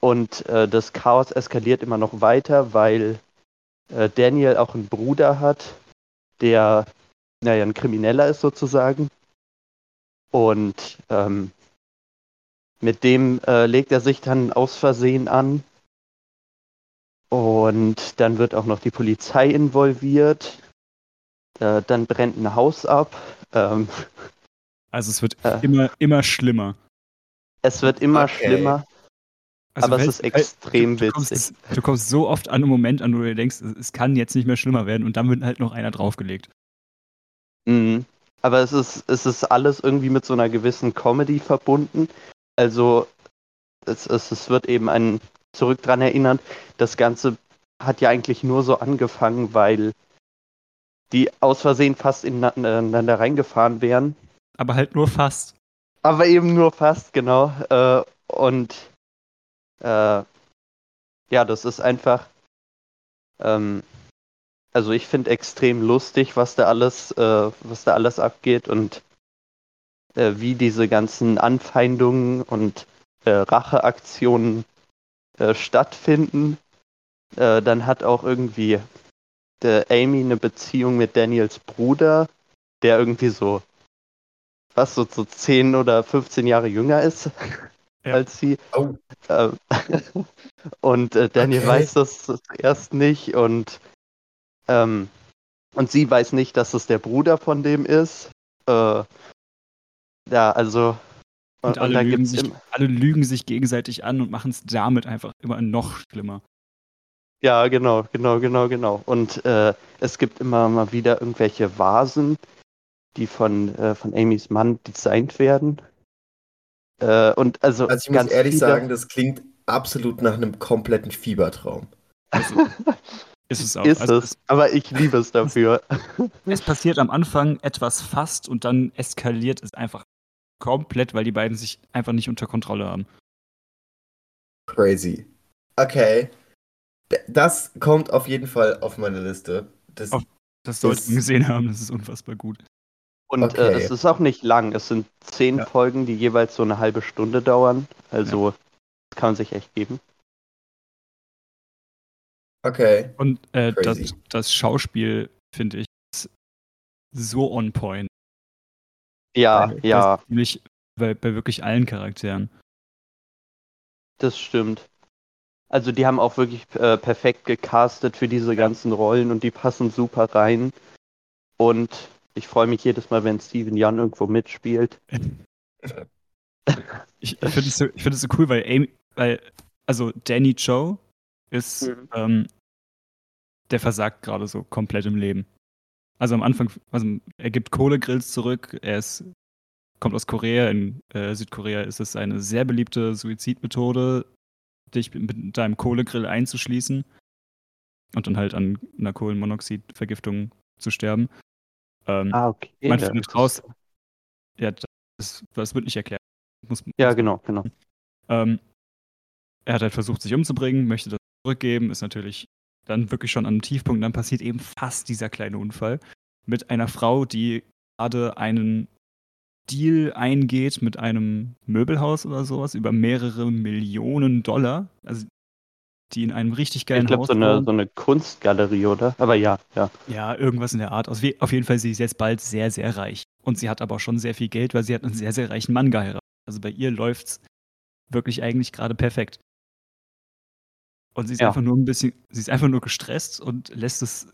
Und äh, das Chaos eskaliert immer noch weiter, weil äh, Daniel auch einen Bruder hat, der, naja, ein Krimineller ist sozusagen. Und ähm, mit dem äh, legt er sich dann aus Versehen an. Und dann wird auch noch die Polizei involviert. Äh, dann brennt ein Haus ab. Ähm, Also es wird Äh. immer, immer schlimmer. es wird immer Okay. schlimmer, Also aber es ist extrem du, du, kommst, witzig. du kommst so oft an einen Moment an, wo du denkst, es, kann jetzt nicht mehr schlimmer werden und dann wird halt noch einer draufgelegt. Mhm. Aber es ist, es ist alles irgendwie mit so einer gewissen Comedy verbunden. Also es, es, es wird eben ein zurück dran erinnern, das Ganze hat ja eigentlich nur so angefangen, weil die aus Versehen fast ineinander reingefahren wären. Aber halt nur fast. Aber eben nur fast, genau. Äh, und äh, ja, das ist einfach. Ähm, also ich finde extrem lustig, was da alles, äh, was da alles abgeht und äh, wie diese ganzen Anfeindungen und äh, Racheaktionen äh, stattfinden. Äh, dann hat auch irgendwie der Amy eine Beziehung mit Daniels Bruder, der irgendwie so was so, so 10 oder 15 Jahre jünger ist (laughs) Ja. als sie. Oh. Ähm, (laughs) und äh, Daniel Okay. weiß das erst nicht und ähm, und sie weiß nicht, dass es der Bruder von dem ist. Äh, ja, also Und, alle, da lügen sich, alle lügen sich gegenseitig an und machen es damit einfach immer noch schlimmer. Ja, genau, genau, genau, genau. Und äh, es gibt immer mal wieder irgendwelche Vasen, die von, äh, von Amys Mann designt werden. Äh, und also, Also ich muss ganz ehrlich sagen, das klingt absolut nach einem kompletten Fiebertraum. Also, (laughs) ist es auch. ist also es, aber ich liebe es dafür. (laughs) Es passiert am Anfang etwas fast und dann eskaliert es einfach komplett, weil die beiden sich einfach nicht unter Kontrolle haben. Crazy. Okay. Das kommt auf jeden Fall auf meine Liste. Das, Auf- Das sollte Das- man gesehen haben, das ist unfassbar gut. Und Okay. äh, es ist auch nicht lang. Es sind zehn Ja. Folgen, die jeweils so eine halbe Stunde dauern. Also das kann man sich echt geben. okay. Und äh, das, das Schauspiel, finde ich, ist so on point. Ja, Bei- ja, Bei, ziemlich, bei, bei wirklich allen Charakteren. das stimmt. Also die haben auch wirklich äh, perfekt gecastet für diese ganzen Rollen und die passen super rein. Und ich freue mich jedes Mal, wenn Steven Young irgendwo mitspielt. (laughs) Ich, ich finde es so, find so cool, weil Amy, weil, also Danny Joe ist, Mhm. ähm, der versagt gerade so komplett im Leben. Also am Anfang, also er gibt Kohlegrills zurück, er ist, kommt aus Korea, in äh, Südkorea ist es eine sehr beliebte Suizidmethode, dich mit deinem Kohlegrill einzuschließen und dann halt an einer Kohlenmonoxidvergiftung zu sterben. Ähm, Ah, okay. Man ja, findet raus- ja, das, das wird nicht erklärt. Muss, Ja, genau, genau. Ähm, er hat halt versucht, sich umzubringen, möchte das zurückgeben, ist natürlich dann wirklich schon an einem Tiefpunkt. Dann passiert eben fast dieser kleine Unfall mit einer Frau, die gerade einen Deal eingeht mit einem Möbelhaus oder sowas über mehrere Millionen Dollar. Also die in einem richtig geilen Ich glaube, Haus so eine, wohnen. so eine Kunstgalerie, oder? Aber ja, ja. Ja, irgendwas in der Art. Auf, je- auf jeden Fall, sie ist jetzt bald sehr, sehr reich. Und sie hat aber auch schon sehr viel Geld, weil sie hat einen sehr, sehr reichen Mann geheiratet. Also bei ihr läuft's wirklich eigentlich gerade perfekt. Und sie ist Ja. einfach nur ein bisschen, sie ist einfach nur gestresst und lässt es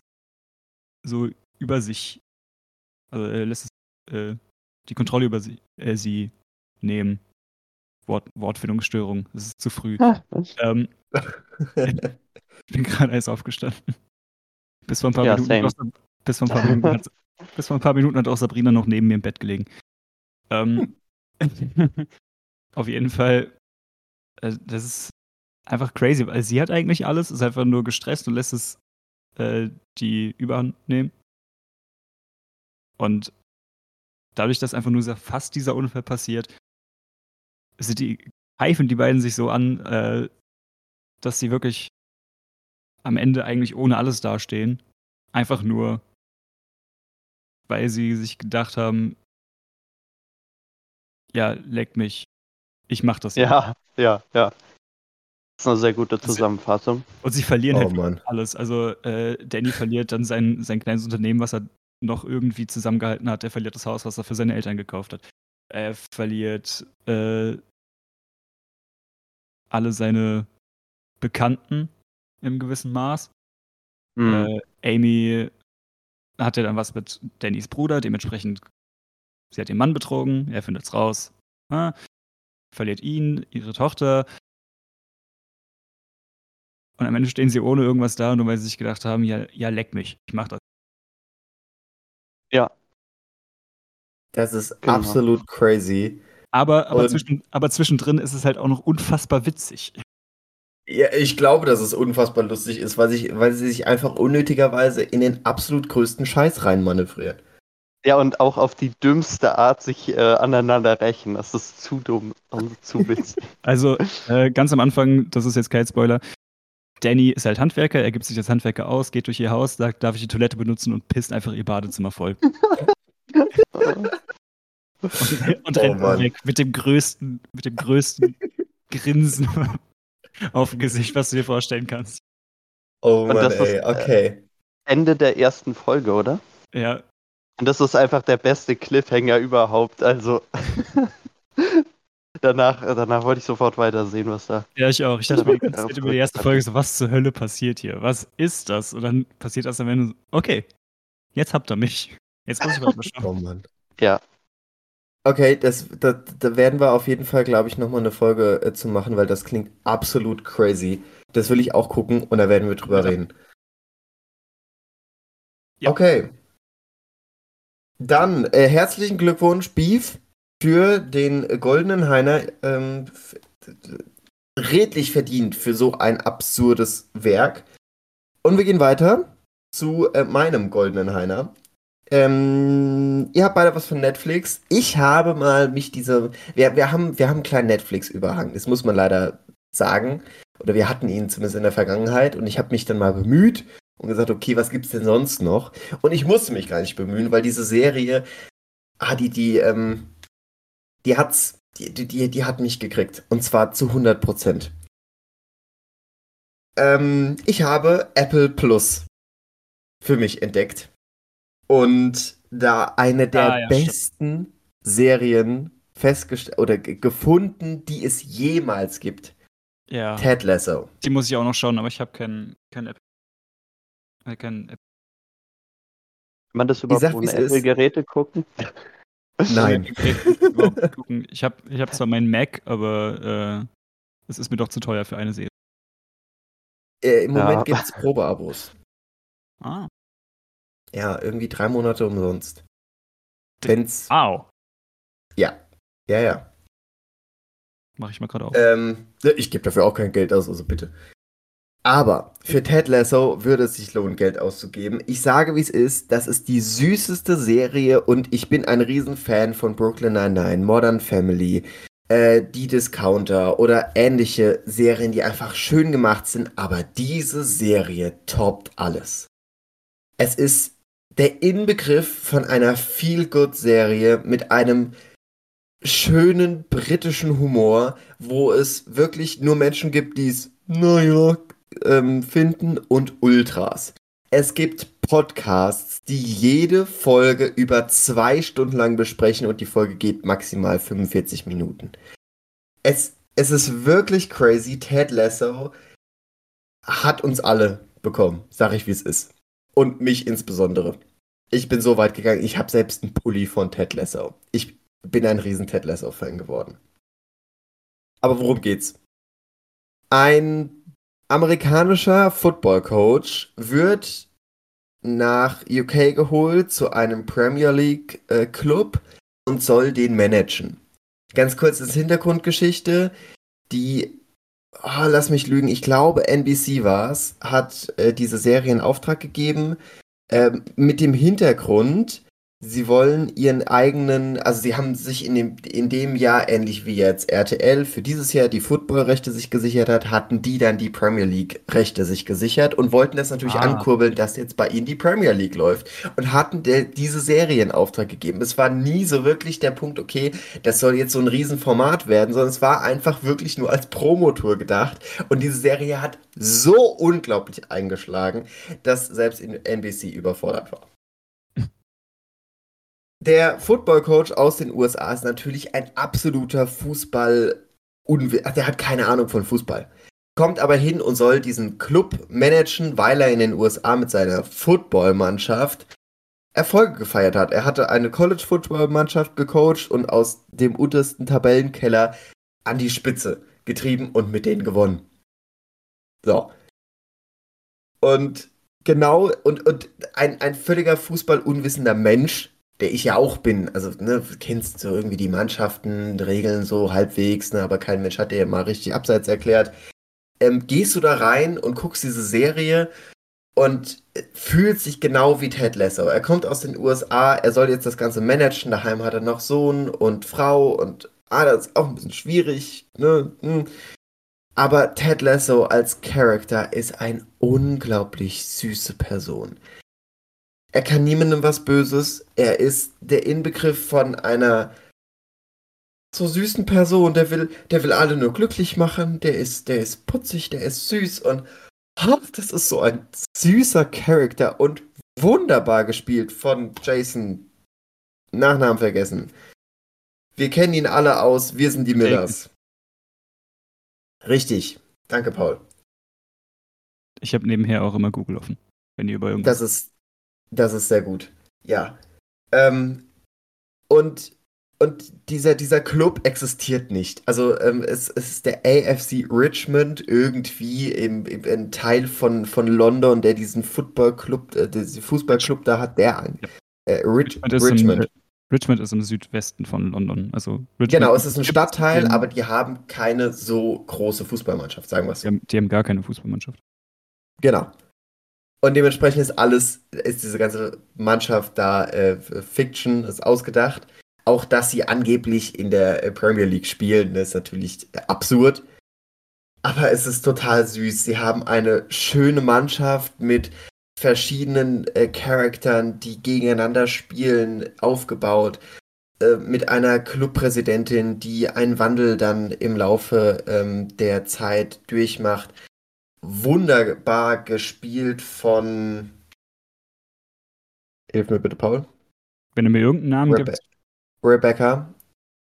so über sich, also äh, lässt es äh, die Kontrolle über sie, äh, sie nehmen. Wort, Wortfindungsstörung, das ist zu früh. Ähm, (laughs) ich bin gerade erst aufgestanden. Bis vor ein paar Ja, Minuten, auch, bis vor ein paar Minuten hat, (laughs) bis vor ein paar Minuten hat auch Sabrina noch neben mir im Bett gelegen. Ähm, (laughs) auf jeden Fall, äh, das ist, einfach crazy, weil sie hat eigentlich alles, ist einfach nur gestresst und lässt es äh, die Überhand nehmen. Und dadurch, dass einfach nur fast dieser Unfall passiert, sind die, pfeifen die beiden sich so an, äh, dass sie wirklich am Ende eigentlich ohne alles dastehen. Einfach nur, weil sie sich gedacht haben, ja, leck mich. Ich mach das. Ja, ja, ja. Das ist eine sehr gute Zusammenfassung. Und sie verlieren Oh halt alles. Also äh, Danny verliert dann sein, sein kleines Unternehmen, was er noch irgendwie zusammengehalten hat. Er verliert das Haus, was er für seine Eltern gekauft hat. Er verliert äh, alle seine Bekannten im gewissen Maß. Hm. Äh, Amy hatte dann was mit Dannys Bruder, dementsprechend, sie hat ihren Mann betrogen, er findet's raus. Ah, verliert ihn, ihre Tochter. Und am Ende stehen sie ohne irgendwas da, nur weil sie sich gedacht haben, ja, ja, leck mich, ich mach das. ja, Das ist Genau. absolut crazy. Aber, aber, Und- zwischen, aber zwischendrin ist es halt auch noch unfassbar witzig. Ja, ich glaube, dass es unfassbar lustig ist, weil, sich, weil sie sich einfach unnötigerweise in den absolut größten Scheiß reinmanövrieren. ja, und auch auf die dümmste Art sich äh, aneinander rächen. Das ist zu dumm und zu (laughs) witzig. Also äh, ganz am Anfang, das ist jetzt kein Spoiler, Danny ist halt Handwerker, er gibt sich als Handwerker aus, geht durch ihr Haus, sagt, darf ich die Toilette benutzen und pisst einfach ihr Badezimmer voll. (laughs) Und, und Oh rennt Mann. weg mit dem größten, mit dem größten Grinsen (laughs) auf dem Gesicht, was du dir vorstellen kannst. Oh Und Mann, das ist, ey, äh, okay. Ende der ersten Folge, oder? Ja, Und das ist einfach der beste Cliffhanger überhaupt. Also (laughs) danach, danach wollte ich sofort weitersehen, was da. ja, ich auch. Ich dachte mir die ganze Ja, Zeit über die erste Folge so, was zur Hölle passiert hier? Was ist das? Und dann passiert das am Ende so, okay, jetzt habt ihr mich. Jetzt muss ich weiter schauen. Oh Mann. Ja. Okay, das, da, da werden wir auf jeden Fall, glaube ich, nochmal eine Folge äh, zu machen, weil das klingt absolut crazy. Das will ich auch gucken und da werden wir drüber Ja. reden. Ja. Okay. Dann äh, herzlichen Glückwunsch, Beef, für den goldenen Heiner. Ähm, redlich verdient für so ein absurdes Werk. Und wir gehen weiter zu äh, meinem goldenen Heiner. Ähm, ihr habt beide was von Netflix. Ich habe mal mich diese. Wir, wir, haben, wir haben einen kleinen Netflix-Überhang. Das muss man leider sagen. Oder wir hatten ihn zumindest in der Vergangenheit. Und ich habe mich dann mal bemüht und gesagt, okay, was gibt's denn sonst noch? Und ich musste mich gar nicht bemühen, weil diese Serie, ah, die, die, ähm, die hat's, die, die, die, hat mich gekriegt. Und zwar zu 100 Prozent. Ähm, ich habe Apple Plus für mich entdeckt. Und da eine der Ah, ja, stimmt. besten Serien festgestellt oder ge- gefunden, die es jemals gibt. Ja, Ted Lasso. die muss ich auch noch schauen, aber ich habe kein, kein App. Äh, kein App. Kann man das überhaupt sag, ohne. Apple-Geräte gucken? Nein. (laughs) Ich habe ich hab zwar meinen Mac, aber äh, es ist mir doch zu teuer für eine Serie. Äh, Im Ja. Moment gibt es Probeabos. Ah. Ja, irgendwie drei Monate umsonst. Wenn's. Au. Ja, ja. Mache ich mal gerade auf. Ähm, ich gebe dafür auch kein Geld aus, also bitte. Aber für Ted Lasso würde es sich lohnen, Geld auszugeben. Ich sage, wie es ist. Das ist die süßeste Serie und ich bin ein Riesenfan von Brooklyn Nine-Nine, Modern Family, äh, die Discounter oder ähnliche Serien, die einfach schön gemacht sind. Aber diese Serie toppt alles. Es ist der Inbegriff von einer Feel-Good-Serie mit einem schönen britischen Humor, wo es wirklich nur Menschen gibt, die es, naja, ähm, finden und Ultras. Es gibt Podcasts, die jede Folge über zwei Stunden lang besprechen und die Folge geht maximal 45 Minuten. Es, es ist wirklich crazy. Ted Lasso hat uns alle bekommen, sag ich wie es ist. Und mich insbesondere. Ich bin so weit gegangen, ich habe selbst einen Pulli von Ted Lasso. Ich bin ein riesen Ted Lasso-Fan geworden. Aber worum geht's? Ein amerikanischer Football-Coach wird nach UK geholt zu einem Premier League-Club und soll den managen. Ganz kurz als Hintergrundgeschichte. Die oh, lass mich lügen, ich glaube NBC war es, hat äh, diese Serie in Auftrag gegeben, ähm, mit dem Hintergrund, Sie wollen ihren eigenen, also sie haben sich in dem, in dem Jahr, ähnlich wie jetzt RTL für dieses Jahr die Footballrechte sich gesichert hat, hatten die dann die Premier League-Rechte sich gesichert und wollten das natürlich Ah. ankurbeln, dass jetzt bei ihnen die Premier League läuft und hatten der, diese Serie in Auftrag gegeben. Es war nie so wirklich der Punkt, okay, das soll jetzt so ein Riesenformat werden, sondern es war einfach wirklich nur als Promotour gedacht und diese Serie hat so unglaublich eingeschlagen, dass selbst in NBC überfordert war. Der Football-Coach aus den USA ist natürlich ein absoluter Fußball- Ach, Der hat keine Ahnung von Fußball. Kommt aber hin und soll diesen Club managen, weil er in den USA mit seiner Football-Mannschaft Erfolge gefeiert hat. Er hatte eine College-Football-Mannschaft gecoacht und aus dem untersten Tabellenkeller an die Spitze getrieben und mit denen gewonnen. So. Und genau, und, und ein, ein völliger Fußball-unwissender Mensch, der ich ja auch bin, also, ne, kennst so irgendwie die Mannschaften, Regeln so halbwegs, ne, aber kein Mensch hat dir mal richtig abseits erklärt. Ähm, gehst du da rein und guckst diese Serie und äh, fühlt sich genau wie Ted Lasso. Er kommt aus den USA, er soll jetzt das Ganze managen, daheim hat er noch Sohn und Frau und ah, das ist auch ein bisschen schwierig, ne? hm. Aber Ted Lasso als Charakter ist eine unglaublich süße Person. Er kann niemandem was Böses. Er ist der Inbegriff von einer so süßen Person. Der will, der will alle nur glücklich machen. Der ist, der ist putzig, der ist süß und ah, das ist so ein süßer Charakter und wunderbar gespielt von Jason. Nachnamen vergessen. Wir kennen ihn alle aus. Wir sind die Millers. Richtig. Danke, Paul. Ich habe nebenher auch immer Google offen, wenn ihr über irgendwas. Das ist, das ist sehr gut. Ja. Ähm, und und dieser, dieser Club existiert nicht. Also ähm, es, es ist der AFC Richmond irgendwie im, im, ein Teil von, von London, der diesen Footballclub, äh, diesen Fußballclub da hat, der ein. Äh, Rich, Richmond, ist Im, Richmond. Richmond ist im Südwesten von London. Also Richmond Genau, es ist ein Stadtteil, in- aber die haben keine so große Fußballmannschaft, sagen wir es Die so. haben, die haben gar keine Fußballmannschaft. Genau. Und dementsprechend ist alles, ist diese ganze Mannschaft da äh, Fiction, ist ausgedacht. Auch dass sie angeblich in der äh, Premier League spielen, ist natürlich absurd. Aber es ist total süß. Sie haben eine schöne Mannschaft mit verschiedenen äh, Charakteren, die gegeneinander spielen, aufgebaut. Äh, mit einer Clubpräsidentin, die einen Wandel dann im Laufe ähm, der Zeit durchmacht wunderbar gespielt von. Hilf mir bitte, Paul. Wenn du mir irgendeinen Namen Rebe gibst. Rebecca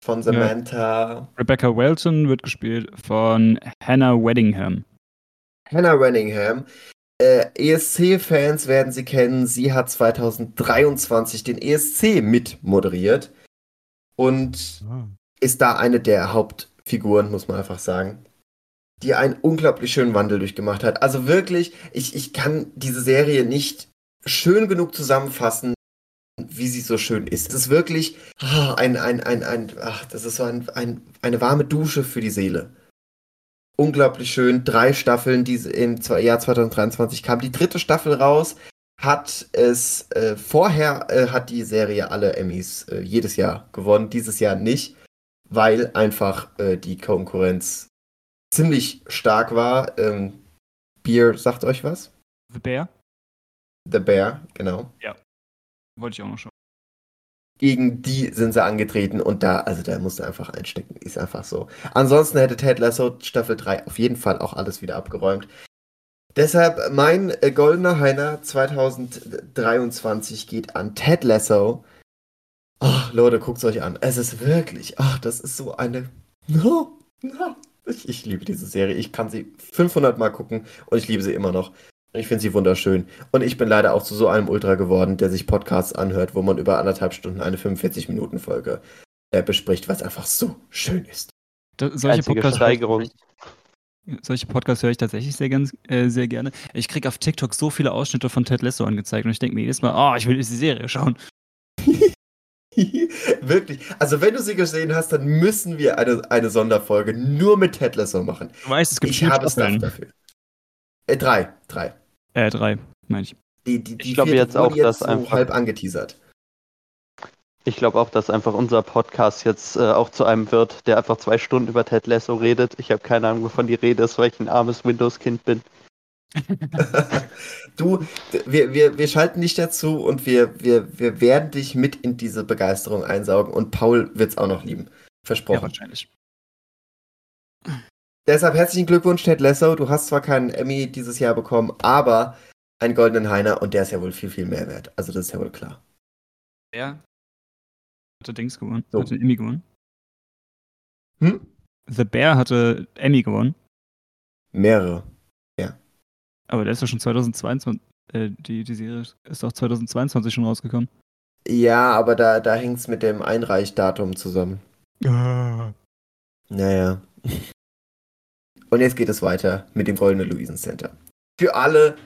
von Samantha. Rebecca Welton wird gespielt von Hannah Weddingham. Hannah Renningham. Äh, ESC-Fans werden sie kennen. Sie hat 2023 den ESC mit moderiert und ist da eine der Hauptfiguren, muss man einfach sagen, die einen unglaublich schönen Wandel durchgemacht hat. Also wirklich, ich, ich kann diese Serie nicht schön genug zusammenfassen, wie sie so schön ist. Es ist wirklich ah, ein, ein, ein, ein, ach, das ist so ein, ein, eine warme Dusche für die Seele. Unglaublich schön. Drei Staffeln, die im Jahr 2023 kam. Die dritte Staffel raus. Hat es äh, vorher äh, hat die Serie alle Emmys äh, jedes Jahr gewonnen, dieses Jahr nicht, weil einfach äh, die Konkurrenz ziemlich stark war. Ähm, Beer sagt euch was? The Bear? The Bear, genau. Wollte ich auch noch schauen. Gegen die sind sie angetreten und da, also da musst du einfach einstecken, ist einfach so. Ansonsten hätte Ted Lasso Staffel 3 auf jeden Fall auch alles wieder abgeräumt. Deshalb mein äh, goldener Heiner 2023 geht an Ted Lasso. Ach, Leute, guckt's euch an. Es ist wirklich, ach, das ist so eine. (laughs) No, no. Ich, ich liebe diese Serie. Ich kann sie 500 Mal gucken und ich liebe sie immer noch. Ich finde sie wunderschön. Und ich bin leider auch zu so einem Ultra geworden, der sich Podcasts anhört, wo man über anderthalb Stunden eine 45-Minuten-Folge äh, bespricht, was einfach so schön ist. Da, solche, Podcasts, solche Podcasts höre ich tatsächlich sehr, ganz, äh, sehr gerne. Ich kriege auf TikTok so viele Ausschnitte von Ted Lasso angezeigt und ich denke mir jedes Mal, oh, ich will diese Serie schauen. (laughs) (laughs) Wirklich. Also wenn du sie gesehen hast, dann müssen wir eine, eine Sonderfolge nur mit Ted Lasso machen. Du weißt, es gibt Ich habe Stuff Staffeln. dafür. Äh, drei. Drei. Äh, drei, meine ich. Die, die, die Ich glaube jetzt auch, dass so einfach- halb angeteasert. Ich glaube auch, dass einfach unser Podcast jetzt äh, auch zu einem wird, der einfach zwei Stunden über Ted Lasso redet. Ich habe keine Ahnung, wovon die Rede ist, weil ich ein armes Windows-Kind bin. (laughs) du, wir, wir, wir schalten dich dazu und wir, wir, wir werden dich mit in diese Begeisterung einsaugen und Paul wird's auch noch lieben. Ja, Versprochen. wahrscheinlich. Deshalb herzlichen Glückwunsch, Ted Lasso. Du hast zwar keinen Emmy dieses Jahr bekommen, aber einen goldenen Heiner und der ist ja wohl viel, viel mehr wert. Also das ist ja wohl klar. Wer hatte Dings gewonnen? So. Hatte Emmy gewonnen? Hm? The Bear hatte Emmy gewonnen, Mehrere. Aber der ist doch schon 2022. Äh, die, die Serie ist doch 2022 schon rausgekommen. Ja, aber da, da hängt's mit dem Einreichdatum zusammen. Ah. Naja. Und jetzt geht es weiter mit dem Goldenen Luisen Center. Für alle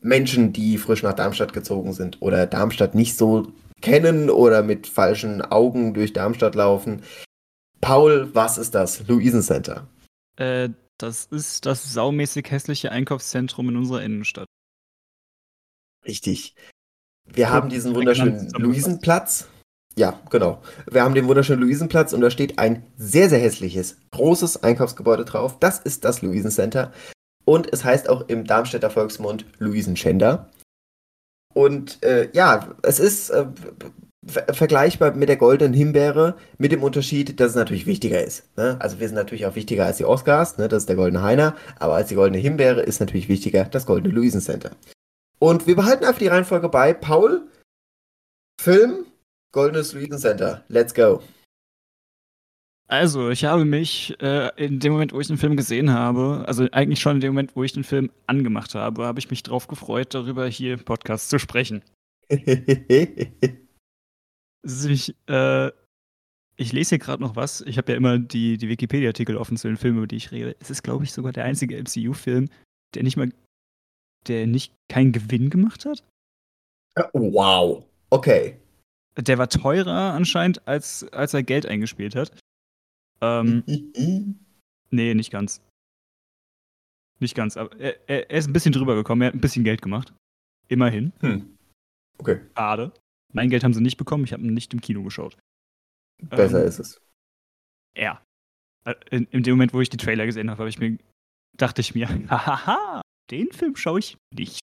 Menschen, die frisch nach Darmstadt gezogen sind oder Darmstadt nicht so kennen oder mit falschen Augen durch Darmstadt laufen. Paul, was ist das? Luisen Center. Äh, das ist das saumäßig hässliche Einkaufszentrum in unserer Innenstadt. Richtig. Wir haben diesen wunderschönen. Luisenplatz. Ja, genau. Wir haben den wunderschönen Luisenplatz und da steht ein sehr, sehr hässliches, großes Einkaufsgebäude drauf. Das ist das Luisencenter. Und es heißt auch im Darmstädter Volksmund Luisenschender. Und äh, ja, es ist äh, vergleichbar mit der goldenen Himbeere, mit dem Unterschied, dass es natürlich wichtiger ist. Ne? Also wir sind natürlich auch wichtiger als die Oscars, ne? das ist der goldene Heiner, aber als die goldene Himbeere ist natürlich wichtiger das goldene Luisencenter. Und wir behalten einfach die Reihenfolge bei. Paul, Film, Goldenes Luisencenter. Let's go. Also, ich habe mich äh, in dem Moment, wo ich den Film gesehen habe, also eigentlich schon in dem Moment, wo ich den Film angemacht habe, habe ich mich drauf gefreut, darüber hier im Podcast zu sprechen. (laughs) Nämlich, äh, ich lese hier gerade noch was. Ich habe ja immer die, die Wikipedia-Artikel offen zu den Filmen, über die ich rede. Es ist, glaube ich, sogar der einzige MCU-Film, der nicht mal, der nicht keinen Gewinn gemacht hat. wow. Okay. Der war teurer anscheinend, als, als er Geld eingespielt hat. Ähm, (laughs) nee, nicht ganz. Nicht ganz, aber er, er, er ist ein bisschen drüber gekommen, er hat ein bisschen Geld gemacht. Immerhin. Hm. Okay. Schade. Mein Geld haben sie nicht bekommen, ich habe ihn nicht im Kino geschaut. Besser Ähm, ist es. Ja. Äh, In, in dem Moment, wo ich die Trailer gesehen habe, habe ich mir, dachte ich mir, (laughs) hahaha, den Film schaue ich nicht.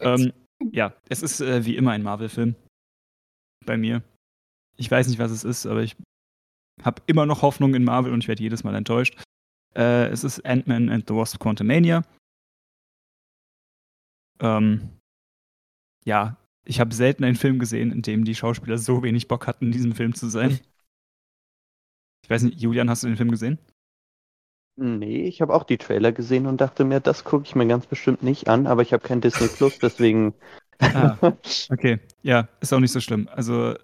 Ähm, ja, es ist äh, wie immer ein Marvel-Film. Bei mir. Ich weiß nicht, was es ist, aber ich habe immer noch Hoffnung in Marvel und ich werde jedes Mal enttäuscht. Äh, es ist Ant-Man and the Wasp Quantumania. Ähm, ja, ich habe selten einen Film gesehen, in dem die Schauspieler so wenig Bock hatten, in diesem Film zu sein. Ich weiß nicht, Julian, hast du den Film gesehen? Nee, ich habe auch die Trailer gesehen und dachte mir, das gucke ich mir ganz bestimmt nicht an, aber ich habe kein Disney Plus, deswegen. Ah. (laughs) Okay, ja, ist auch nicht so schlimm. Also,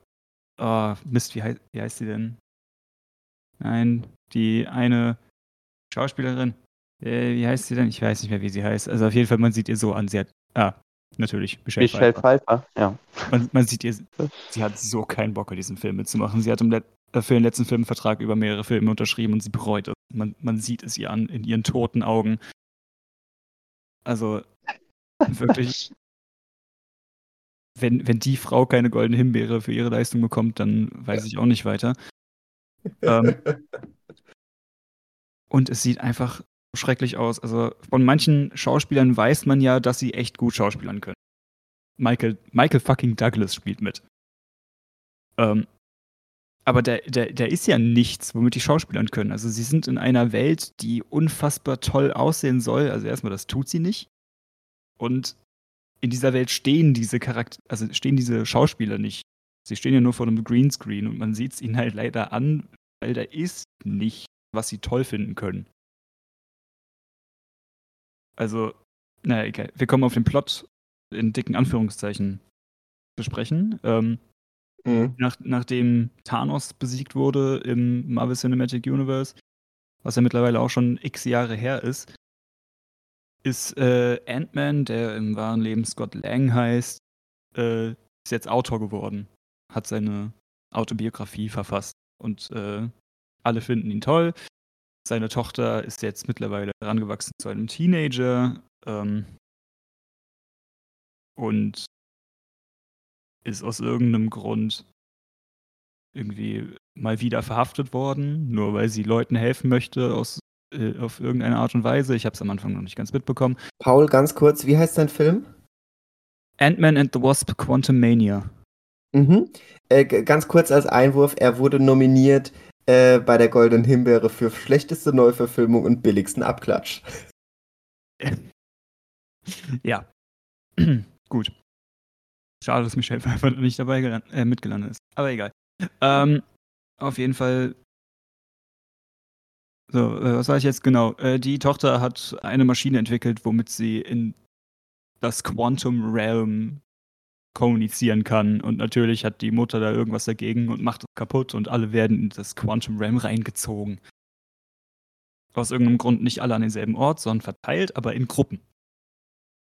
oh, Mist, wie, hei wie heißt sie denn? Nein, die eine Schauspielerin. Äh, wie heißt sie denn? Ich weiß nicht mehr, wie sie heißt. Also auf jeden Fall, man sieht ihr so an. Sie hat, ah, natürlich, Michelle, Michelle Pfeiffer. Pfeiffer, ja. Man, man sieht ihr, (laughs) sie hat so keinen Bock, an diesem Film mitzumachen. Sie hat im Let äh, für den letzten Film einen Vertrag über mehrere Filme unterschrieben und sie bereut es. Man, man sieht es ihr an, in ihren toten Augen. Also, wirklich. Wenn, wenn die Frau keine goldene Himbeere für ihre Leistung bekommt, dann weiß ich auch nicht weiter. Ähm, (laughs) und es sieht einfach schrecklich aus. Also von manchen Schauspielern weiß man ja, dass sie echt gut schauspielern können. Michael, Michael fucking Douglas spielt mit. Ähm, aber der, der, der ist ja nichts, womit die Schauspielern können. Also sie sind in einer Welt, die unfassbar toll aussehen soll. Also erstmal, das tut sie nicht. Und in dieser Welt stehen diese Charakter, also stehen diese Schauspieler nicht. Sie stehen ja nur vor einem Greenscreen und man sieht es ihnen halt leider an, weil da ist nicht, was sie toll finden können. Also, naja, egal. Wir kommen auf den Plot in dicken Anführungszeichen besprechen. Ähm, Mhm. nach, nachdem Thanos besiegt wurde im Marvel Cinematic Universe, was ja mittlerweile auch schon x Jahre her ist, ist äh, Ant-Man, der im wahren Leben Scott Lang heißt, äh, ist jetzt Autor geworden. Hat seine Autobiografie verfasst. Und äh, alle finden ihn toll. Seine Tochter ist jetzt mittlerweile herangewachsen zu einem Teenager ähm, und ist aus irgendeinem Grund irgendwie mal wieder verhaftet worden, nur weil sie Leuten helfen möchte aus, äh, auf irgendeine Art und Weise. Ich habe es am Anfang noch nicht ganz mitbekommen. Paul, ganz kurz, wie heißt dein Film? Ant-Man and the Wasp Quantum Mania. Mhm. Äh, ganz kurz als Einwurf, er wurde nominiert äh, bei der Goldenen Himbeere für schlechteste Neuverfilmung und billigsten Abklatsch. (laughs) ja. (clears throat) Gut. Schade, dass Michelle (laughs) einfach nicht dabei äh, mitgelandet ist. Aber egal. Ähm, auf jeden Fall. So, äh, was sage ich jetzt genau? Äh, die Tochter hat eine Maschine entwickelt, womit sie in das Quantum Realm kommunizieren kann. Und natürlich hat die Mutter da irgendwas dagegen und macht es kaputt und alle werden in das Quantum Realm reingezogen. Aus irgendeinem Grund nicht alle an denselben Ort, sondern verteilt, aber in Gruppen.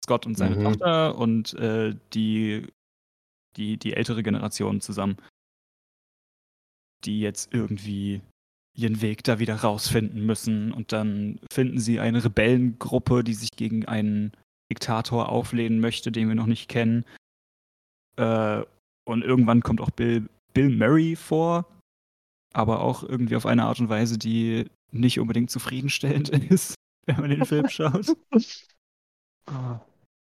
Scott und seine mhm. Tochter und äh, die, die, die ältere Generation zusammen, die jetzt irgendwie ihren Weg da wieder rausfinden müssen. Und dann finden sie eine Rebellengruppe, die sich gegen einen Diktator auflehnen möchte, den wir noch nicht kennen. Äh, und irgendwann kommt auch Bill, Bill Murray vor, aber auch irgendwie auf eine Art und Weise, die nicht unbedingt zufriedenstellend (laughs) ist, wenn man den Film schaut.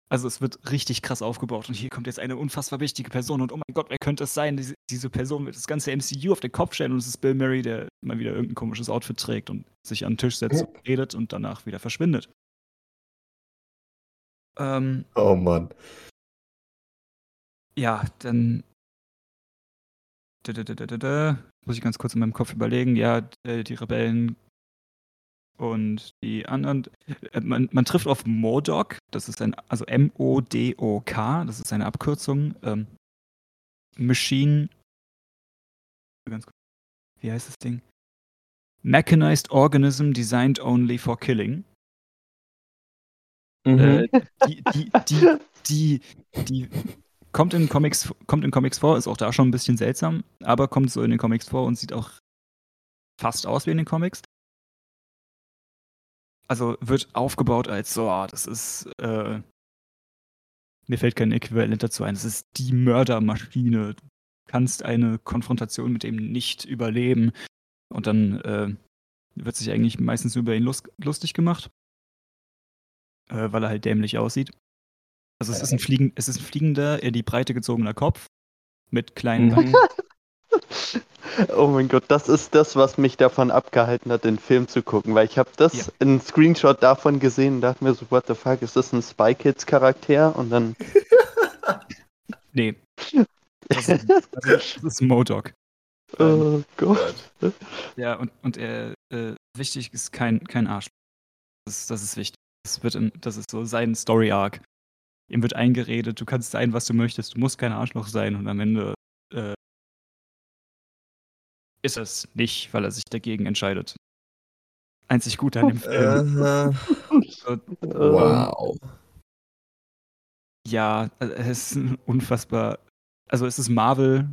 Also es wird richtig krass aufgebaut und hier kommt jetzt eine unfassbar wichtige Person und oh mein Gott, wer könnte es sein? Diese, diese, Person wird das ganze MCU auf den Kopf stellen und es ist Bill Murray, der mal wieder irgendein komisches Outfit trägt und sich an den Tisch setzt und redet und danach wieder verschwindet. Ähm, oh Mann. Ja, dann da, da, da, da, muss ich ganz kurz in meinem Kopf überlegen. Ja, äh, die Rebellen und die anderen. Äh, man, man trifft auf Modok, das ist ein, also M-O-D-O-K, das ist eine Abkürzung. Ähm, Machine. Ganz kurz, wie heißt das Ding? Mechanized Organism Designed Only for Killing. Mhm. Äh, die, die, die, die, die kommt in Comics, kommt in Comics vor, ist auch da schon ein bisschen seltsam, aber kommt so in den Comics vor und sieht auch fast aus wie in den Comics. Also wird aufgebaut als so, ah, das ist, äh, mir fällt kein Äquivalent dazu ein, das ist die Mördermaschine. Du kannst eine Konfrontation mit ihm nicht überleben. Und dann äh, wird sich eigentlich meistens über ihn lust lustig gemacht, äh, weil er halt dämlich aussieht. Also es ist ein, Fliegen, es ist ein fliegender, in die Breite gezogener Kopf mit kleinen Beinen. (laughs) oh mein Gott, das ist das, was mich davon abgehalten hat, den Film zu gucken, weil ich habe das ja. in Screenshot davon gesehen und dachte mir so, what the fuck, ist das ein Spy Kids Charakter? Und dann... (laughs) nee. Das ist, das ist Modok. Oh ähm, Gott. Ja, und, und er, äh, wichtig ist kein, kein Arsch. Das, das ist wichtig. Das, wird in, das ist so sein Story-Arc ihm wird eingeredet, du kannst sein, was du möchtest, du musst kein Arschloch sein und am Ende äh, ist es nicht, weil er sich dagegen entscheidet. Einzig gut an dem Film. Uh, (laughs) wow. Ja, äh, es ist unfassbar. Also es ist Marvel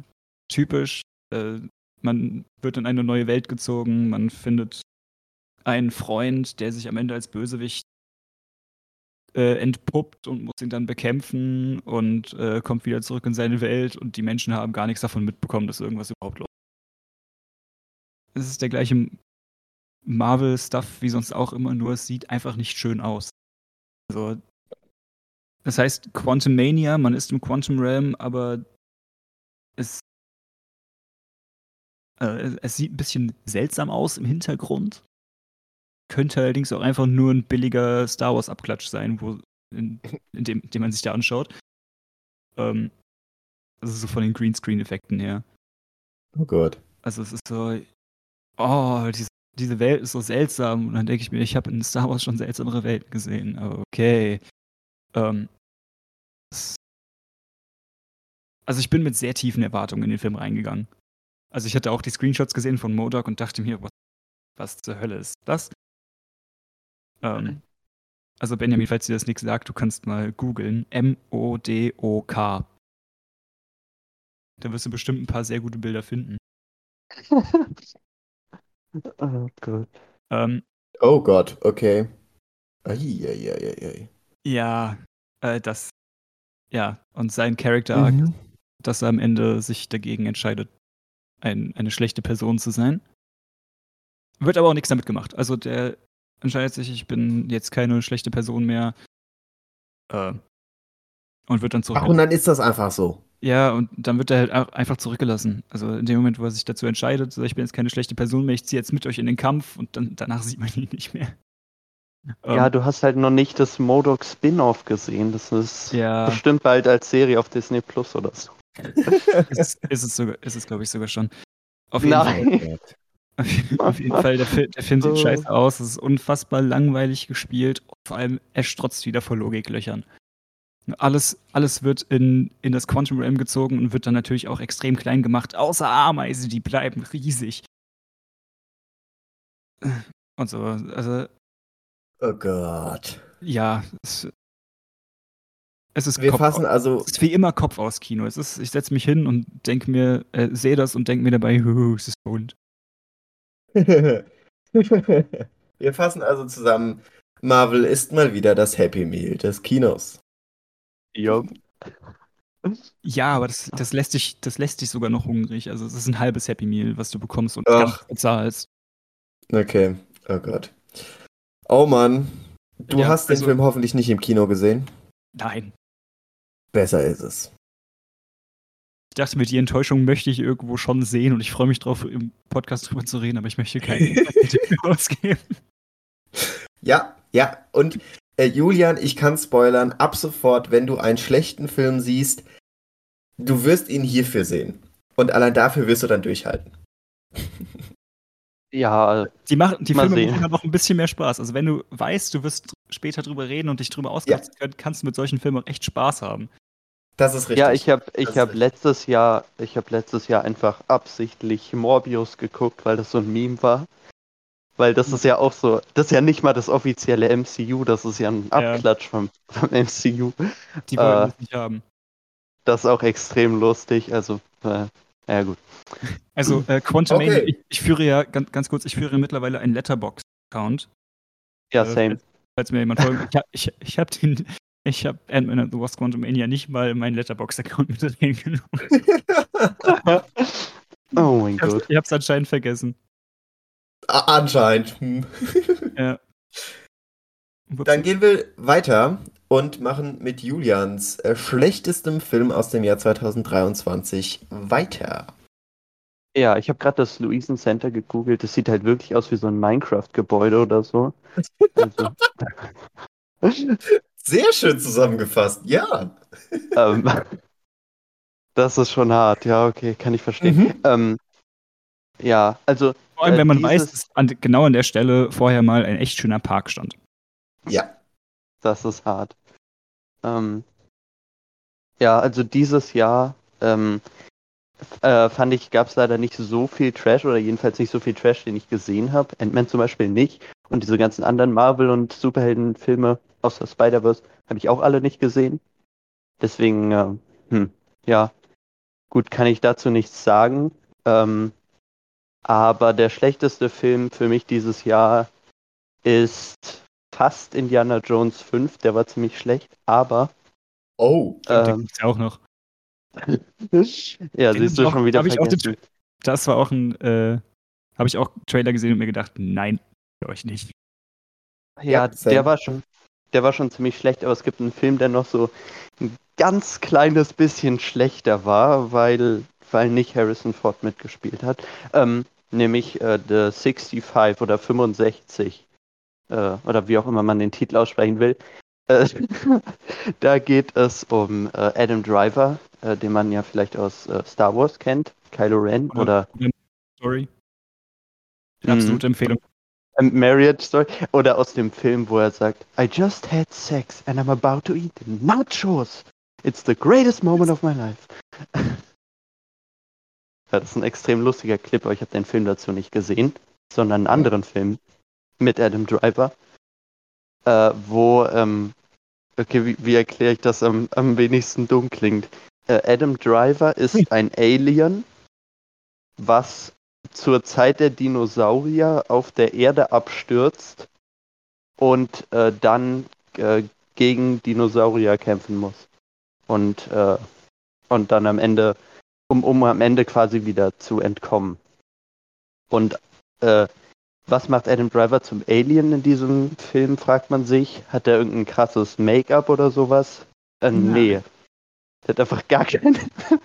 typisch. Äh, man wird in eine neue Welt gezogen, man findet einen Freund, der sich am Ende als Bösewicht äh, entpuppt und muss ihn dann bekämpfen und äh, kommt wieder zurück in seine Welt und die Menschen haben gar nichts davon mitbekommen, dass irgendwas überhaupt los ist. Es ist der gleiche Marvel-Stuff wie sonst auch immer, nur es sieht einfach nicht schön aus. Also, das heißt Quantum Mania, man ist im Quantum Realm, aber es, äh, es sieht ein bisschen seltsam aus im Hintergrund. Könnte allerdings auch einfach nur ein billiger Star Wars-Abklatsch sein, wo, in, in dem, den man sich da anschaut. Ähm, also so von den Greenscreen-Effekten her. Oh Gott. Also es ist so, oh, diese, diese Welt ist so seltsam. Und dann denke ich mir, ich habe in Star Wars schon seltsamere Welten gesehen. Okay. Ähm, also ich bin mit sehr tiefen Erwartungen in den Film reingegangen. Also ich hatte auch die Screenshots gesehen von Modok und dachte mir, was, was zur Hölle ist das? Ähm, also Benjamin, falls dir das nichts sagt, du kannst mal googeln. M-O-D-O-K. Da wirst du bestimmt ein paar sehr gute Bilder finden. (laughs) Oh Gott. Ähm, Oh Gott, okay. Eieieiei. ja, äh, das. Ja, und sein Character Arc, Mhm. dass er am Ende sich dagegen entscheidet, ein, eine schlechte Person zu sein. Wird aber auch nichts damit gemacht. Also der entscheidet sich, ich bin jetzt keine schlechte Person mehr. Äh, und wird dann zurück. Ach, und dann ist das einfach so. Ja, und dann wird er halt einfach zurückgelassen. Also in dem Moment, wo er sich dazu entscheidet, so, ich bin jetzt keine schlechte Person mehr, ich ziehe jetzt mit euch in den Kampf und dann danach sieht man ihn nicht mehr. Ja, Ähm, du hast halt noch nicht das Modok Spin-off gesehen. Das ist ja bestimmt bald als Serie auf Disney Plus oder so. (laughs) ist, ist es sogar, ist es glaube ich sogar schon. Auf jeden Fall. Nein. Oh Auf, jeden Fall, der, der Film sieht (laughs) Oh. scheiße aus, es ist unfassbar langweilig gespielt vor allem, er strotzt wieder vor Logiklöchern. Alles, alles wird in, in das Quantum Realm gezogen und wird dann natürlich auch extrem klein gemacht, außer Ameisen, die bleiben riesig. Und so, also, Oh Gott. ja, es, es ist Wir Kopf- fassen also. es ist wie immer Kopf aus Kino. Es ist, ich setze mich hin und denke mir, äh, sehe das und denke mir dabei, "Huhu, (laughs) es ist bunt. (laughs) Wir fassen also zusammen. Marvel ist mal wieder das Happy Meal des Kinos. Ja. Ja, aber das, das, lässt dich, das lässt dich sogar noch hungrig. Also es ist ein halbes Happy Meal, was du bekommst und Ach. bezahlst. Okay. Oh Gott. Oh Mann. Du Ja, hast den also- Film hoffentlich nicht im Kino gesehen. Nein. Besser ist es. Ich dachte mir, die Enttäuschung möchte ich irgendwo schon sehen und ich freue mich drauf, im Podcast drüber zu reden, aber ich möchte keinen (laughs) Tipp ausgeben. Ja, ja. Und äh, Julian, ich kann spoilern, ab sofort, wenn du einen schlechten Film siehst, du wirst ihn hierfür sehen. Und allein dafür wirst du dann durchhalten. Ja, Die, machen, die Filme sehen. machen dann noch ein bisschen mehr Spaß. Also wenn du weißt, du wirst später drüber reden und dich drüber auskotzen können, kannst du mit solchen Filmen auch echt Spaß haben. Das ist richtig. ja, ich habe ich hab letztes Jahr, ich habe letztes Jahr einfach absichtlich Morbius geguckt, weil das so ein Meme war. Weil das ist ja auch so, das ist ja nicht mal das offizielle MCU, das ist ja ein Ja. Abklatsch vom, vom MCU. Die wollen Äh. das nicht haben. Das ist auch extrem lustig, also, äh, ja gut. Also äh, Quantum Okay. Ich, ich führe ja, ganz, ganz kurz, ich führe mittlerweile einen Letterbox-Account. Ja, Äh, same. Falls mir jemand folgt. Ich (laughs) habe ich, ich hab den, ich habe Ant-Man and the Wasp Quantum Mania nicht mal in meinen Letterbox-Account mit (laughs) reingenommen. (laughs) Oh mein Gott. ich hab's anscheinend vergessen. A- Anscheinend. Hm. Ja. (laughs) Dann gehen wir weiter und machen mit Julians äh, schlechtestem Film aus dem Jahr 2023 weiter. Ja, ich habe gerade das Luisen Center gegoogelt. Das sieht halt wirklich aus wie so ein Minecraft-Gebäude oder so. Also, Sehr schön zusammengefasst, ja. ähm, (laughs) das ist schon hart. Ja, okay, kann ich verstehen. Mhm. Ähm, ja, also Vor allem, äh, wenn man weiß, dieses- dass an, genau an der Stelle vorher mal ein echt schöner Park stand. Ja. Das ist hart. Ähm, ja, also dieses Jahr ähm, äh, fand ich, gab es leider nicht so viel Trash oder jedenfalls nicht so viel Trash, den ich gesehen habe. Ant-Man zum Beispiel nicht. Und diese ganzen anderen Marvel- und Superheldenfilme außer Spider-Verse habe ich auch alle nicht gesehen. Deswegen, äh, hm, ja, gut, kann ich dazu nichts sagen. Ähm, aber der schlechteste Film für mich dieses Jahr ist fast Indiana Jones 5, der war ziemlich schlecht, aber Oh. Den ähm, gibt's ja auch noch. Ja, Den siehst du hab ich schon auch- wieder auch den vergessen. Das war auch ein, äh, habe ich auch Trailer gesehen und mir gedacht, nein, für euch nicht. Ja, Ja, der war schon, der war schon ziemlich schlecht, aber es gibt einen Film, der noch so ein ganz kleines bisschen schlechter war, weil, weil nicht Harrison Ford mitgespielt hat. Ähm, nämlich äh, The 65 oder 65. Äh, oder wie auch immer man den Titel aussprechen will. Äh, (laughs) da geht es um äh, Adam Driver, äh, den man ja vielleicht aus äh, Star Wars kennt, Kylo Ren Oder- oder Story. Mhm. Absolute Empfehlung. A Marriage Story oder aus dem Film, wo er sagt, I just had sex and I'm about to eat nachos. It's the greatest moment of my life. (laughs) ja, das ist ein extrem lustiger Clip, aber ich habe den Film dazu nicht gesehen, sondern einen anderen Film mit Adam Driver, äh, wo, ähm, okay, wie, wie erkläre ich das am, am wenigsten dumm klingt? Äh, Adam Driver ist ein Alien, was zur Zeit der Dinosaurier auf der Erde abstürzt und äh, dann äh, gegen Dinosaurier kämpfen muss. Und, äh, und dann am Ende, um, um am Ende quasi wieder zu entkommen. Und äh, was macht Adam Driver zum Alien in diesem Film, fragt man sich. Hat er irgendein krasses Make-up oder sowas? Äh, nee. Der hat einfach gar kein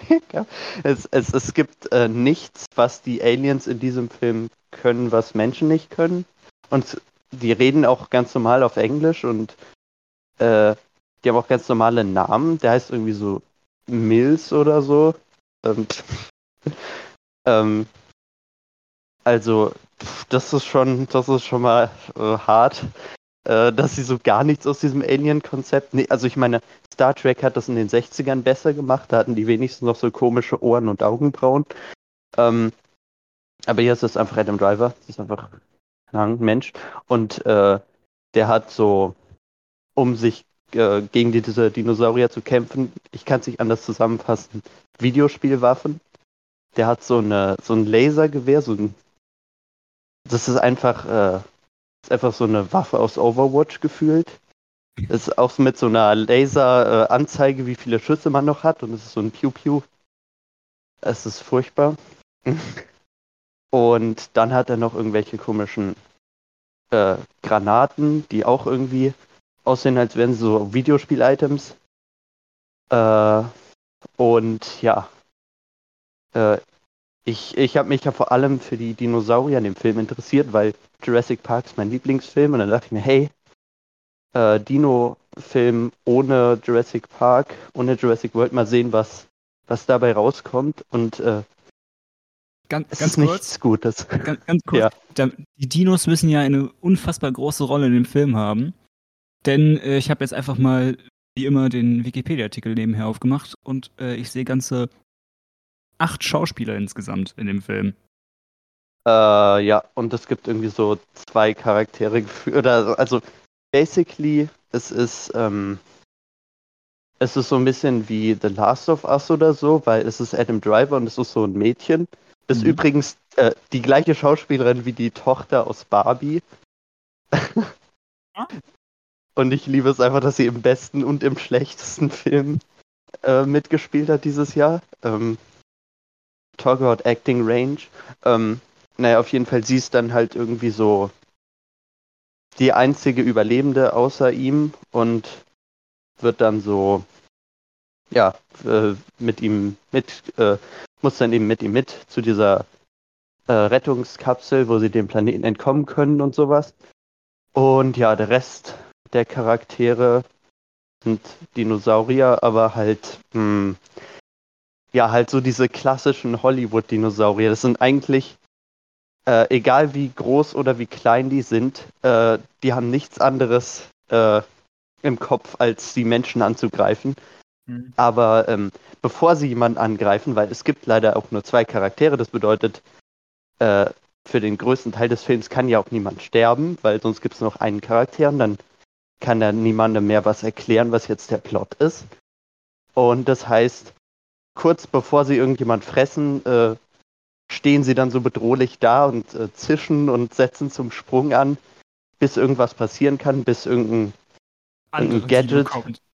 Make-up. Es, es, es gibt äh, nichts, was die Aliens in diesem Film können, was Menschen nicht können. Und die reden auch ganz normal auf Englisch und äh, die haben auch ganz normale Namen. Der heißt irgendwie so Mills oder so. Ähm, (laughs) ähm, also, das ist schon, das ist schon mal äh, hart, äh, dass sie so gar nichts aus diesem Alien-Konzept. Nee, also ich meine, Star Trek hat das in den 60ern besser gemacht. Da hatten die wenigstens noch so komische Ohren und Augenbrauen. Ähm, aber hier ist es einfach Adam Driver. Das ist einfach ein Mensch. Und äh, der hat so, um sich äh, gegen die, diese Dinosaurier zu kämpfen, ich kann es nicht anders zusammenfassen, Videospielwaffen. Der hat so, eine, so ein Lasergewehr, so ein das ist einfach, äh, ist einfach so eine Waffe aus Overwatch gefühlt. Das ist auch mit so einer Laser-Anzeige, wie viele Schüsse man noch hat. Und es ist so ein Pew-Pew. Es ist furchtbar. (laughs) Und dann hat er noch irgendwelche komischen äh, Granaten, die auch irgendwie aussehen, als wären so Videospiel-Items. Äh, und ja, äh, ich, ich habe mich ja vor allem für die Dinosaurier in dem Film interessiert, weil Jurassic Park ist mein Lieblingsfilm und dann dachte ich mir, hey, äh, Dino-Film ohne Jurassic Park, ohne Jurassic World, mal sehen, was, was dabei rauskommt und äh, Ganz, es ganz ist kurz, nichts Gutes. ganz, ganz (laughs) kurz. Ja. Da, die Dinos müssen ja eine unfassbar große Rolle in dem Film haben. Denn äh, ich habe jetzt einfach mal, wie immer, den Wikipedia-Artikel nebenher aufgemacht und äh, ich sehe ganze acht Schauspieler insgesamt in dem Film. Äh, ja, und es gibt irgendwie so zwei Charaktere geführt. Oder also basically, es ist, ähm, es ist so ein bisschen wie The Last of Us oder so, weil es ist Adam Driver und es ist so ein Mädchen. Ist Mhm. übrigens äh, die gleiche Schauspielerin wie die Tochter aus Barbie. Ah. (laughs) und ich liebe es einfach, dass sie im besten und im schlechtesten Film äh, mitgespielt hat dieses Jahr. Ähm, talk about acting range. Ähm, naja, auf jeden Fall, sie ist dann halt irgendwie so die einzige Überlebende außer ihm und wird dann so, ja, äh, mit ihm mit, äh, muss dann eben mit ihm mit zu dieser äh, Rettungskapsel, wo sie dem Planeten entkommen können und sowas. Und ja, der Rest der Charaktere sind Dinosaurier, aber halt, mh, ja, halt so diese klassischen Hollywood-Dinosaurier. Das sind eigentlich, äh, egal wie groß oder wie klein die sind, äh, die haben nichts anderes äh, im Kopf, als die Menschen anzugreifen. Mhm. Aber ähm, bevor sie jemanden angreifen, weil es gibt leider auch nur zwei Charaktere, das bedeutet, äh, für den größten Teil des Films kann ja auch niemand sterben, weil sonst gibt es noch einen Charakter und dann kann da niemandem mehr was erklären, was jetzt der Plot ist. Und das heißt, kurz bevor sie irgendjemand fressen, äh, stehen sie dann so bedrohlich da und äh, zischen und setzen zum Sprung an, bis irgendwas passieren kann, bis irgendein Andere Gadget.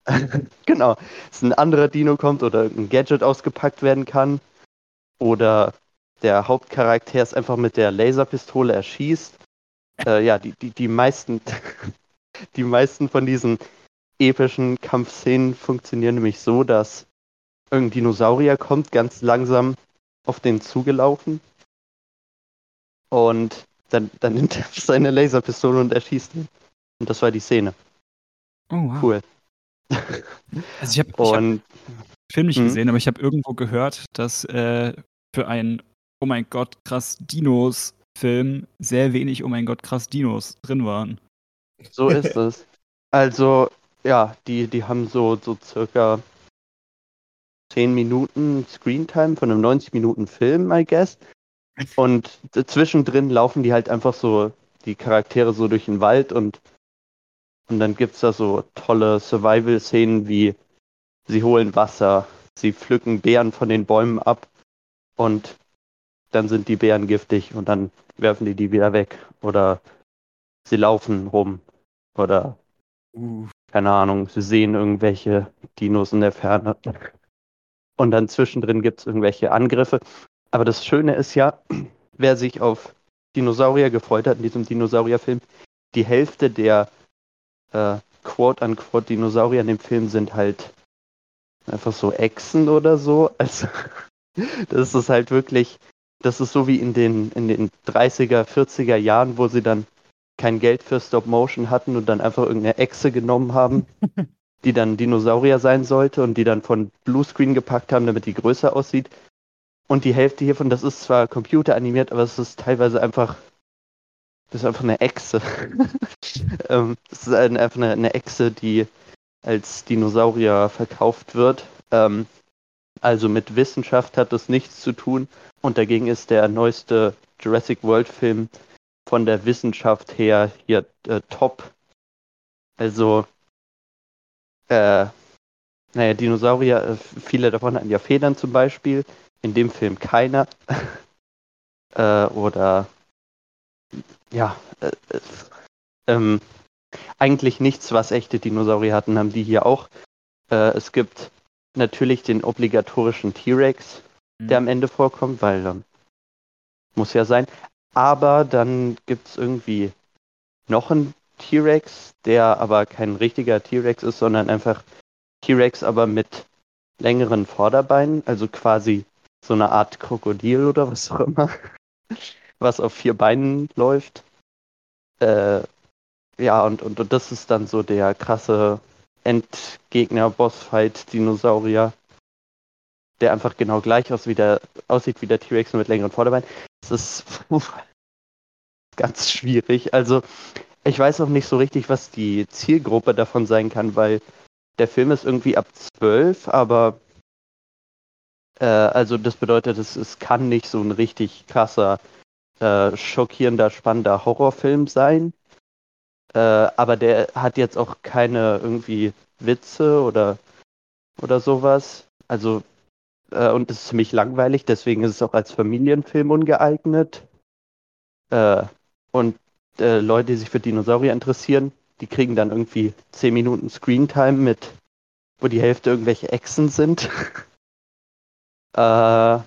(laughs) Genau, dass ein anderer Dino kommt oder irgendein Gadget ausgepackt werden kann. Oder der Hauptcharakter es einfach mit der Laserpistole erschießt. Äh, ja, die, die, die meisten, (laughs) die meisten von diesen epischen Kampfszenen funktionieren nämlich so, dass irgendein Dinosaurier kommt, ganz langsam auf den zugelaufen. Und dann, dann (laughs) nimmt er seine Laserpistole und erschießt ihn. Und das war die Szene. Oh, wow. Cool. (laughs) Also ich habe hab den Und Film nicht Mhm. gesehen, aber ich habe irgendwo gehört, dass äh, für einen Oh mein Gott, krass Dinos-Film sehr wenig Oh mein Gott, krass Dinos drin waren. So ist (laughs) es. Also, ja, die, die haben so, so circa 10 Minuten Screentime von einem 90 Minuten Film, I guess. Und zwischendrin laufen die halt einfach so, die Charaktere so durch den Wald und, und dann gibt's da so tolle Survival-Szenen wie sie holen Wasser, sie pflücken Beeren von den Bäumen ab und dann sind die Bären giftig und dann werfen die die wieder weg. Oder sie laufen rum. Oder, Uh, keine Ahnung, sie sehen irgendwelche Dinos in der Ferne. Und dann zwischendrin gibt es irgendwelche Angriffe. Aber das Schöne ist ja, (clears throat) wer sich auf Dinosaurier gefreut hat in diesem Dinosaurierfilm, die Hälfte der äh, quote-unquote Dinosaurier in dem Film sind halt einfach so Echsen oder so. (laughs) Also, das ist halt wirklich, das ist so wie in den, in den 30er, 40er Jahren, wo sie dann kein Geld für Stop Motion hatten und dann einfach irgendeine Echse genommen haben, (laughs) die dann Dinosaurier sein sollte und die dann von Bluescreen gepackt haben, damit die größer aussieht. Und die Hälfte hiervon, das ist zwar computeranimiert, aber es ist teilweise einfach, das ist einfach eine Echse. (laughs) ähm, das ist ein, einfach eine, eine Echse, die als Dinosaurier verkauft wird. Ähm, also mit Wissenschaft hat das nichts zu tun. Und dagegen ist der neueste Jurassic World Film von der Wissenschaft her hier äh, top. Also, äh, naja, Dinosaurier, äh, viele davon hatten ja Federn zum Beispiel. In dem Film keiner. (laughs) äh, oder, ja, äh, äh, ähm, eigentlich nichts, was echte Dinosaurier hatten, haben die hier auch. Äh, es gibt natürlich den obligatorischen T-Rex, der am Ende vorkommt, weil ähm, muss ja sein. Aber dann gibt es irgendwie noch einen T-Rex, der aber kein richtiger T-Rex ist, sondern einfach T-Rex, aber mit längeren Vorderbeinen, also quasi so eine Art Krokodil oder was auch immer, (laughs) was auf vier Beinen läuft. Äh, ja, und, und, und das ist dann so der krasse Endgegner-Bossfight-Dinosaurier, der einfach genau gleich aus wie der, aussieht wie der T-Rex nur mit längeren Vorderbeinen. Das ist (laughs) ganz schwierig. Also, ich weiß auch nicht so richtig, was die Zielgruppe davon sein kann, weil der Film ist irgendwie ab 12, aber äh, also das bedeutet, es, es kann nicht so ein richtig krasser, äh, schockierender, spannender Horrorfilm sein. Äh, aber der hat jetzt auch keine irgendwie Witze oder, oder sowas. Also, äh, und es ist ziemlich langweilig, deswegen ist es auch als Familienfilm ungeeignet. Äh, und äh, Leute, die sich für Dinosaurier interessieren, die kriegen dann irgendwie 10 Minuten Screentime mit, wo die Hälfte irgendwelche Echsen sind. (laughs) äh, ja,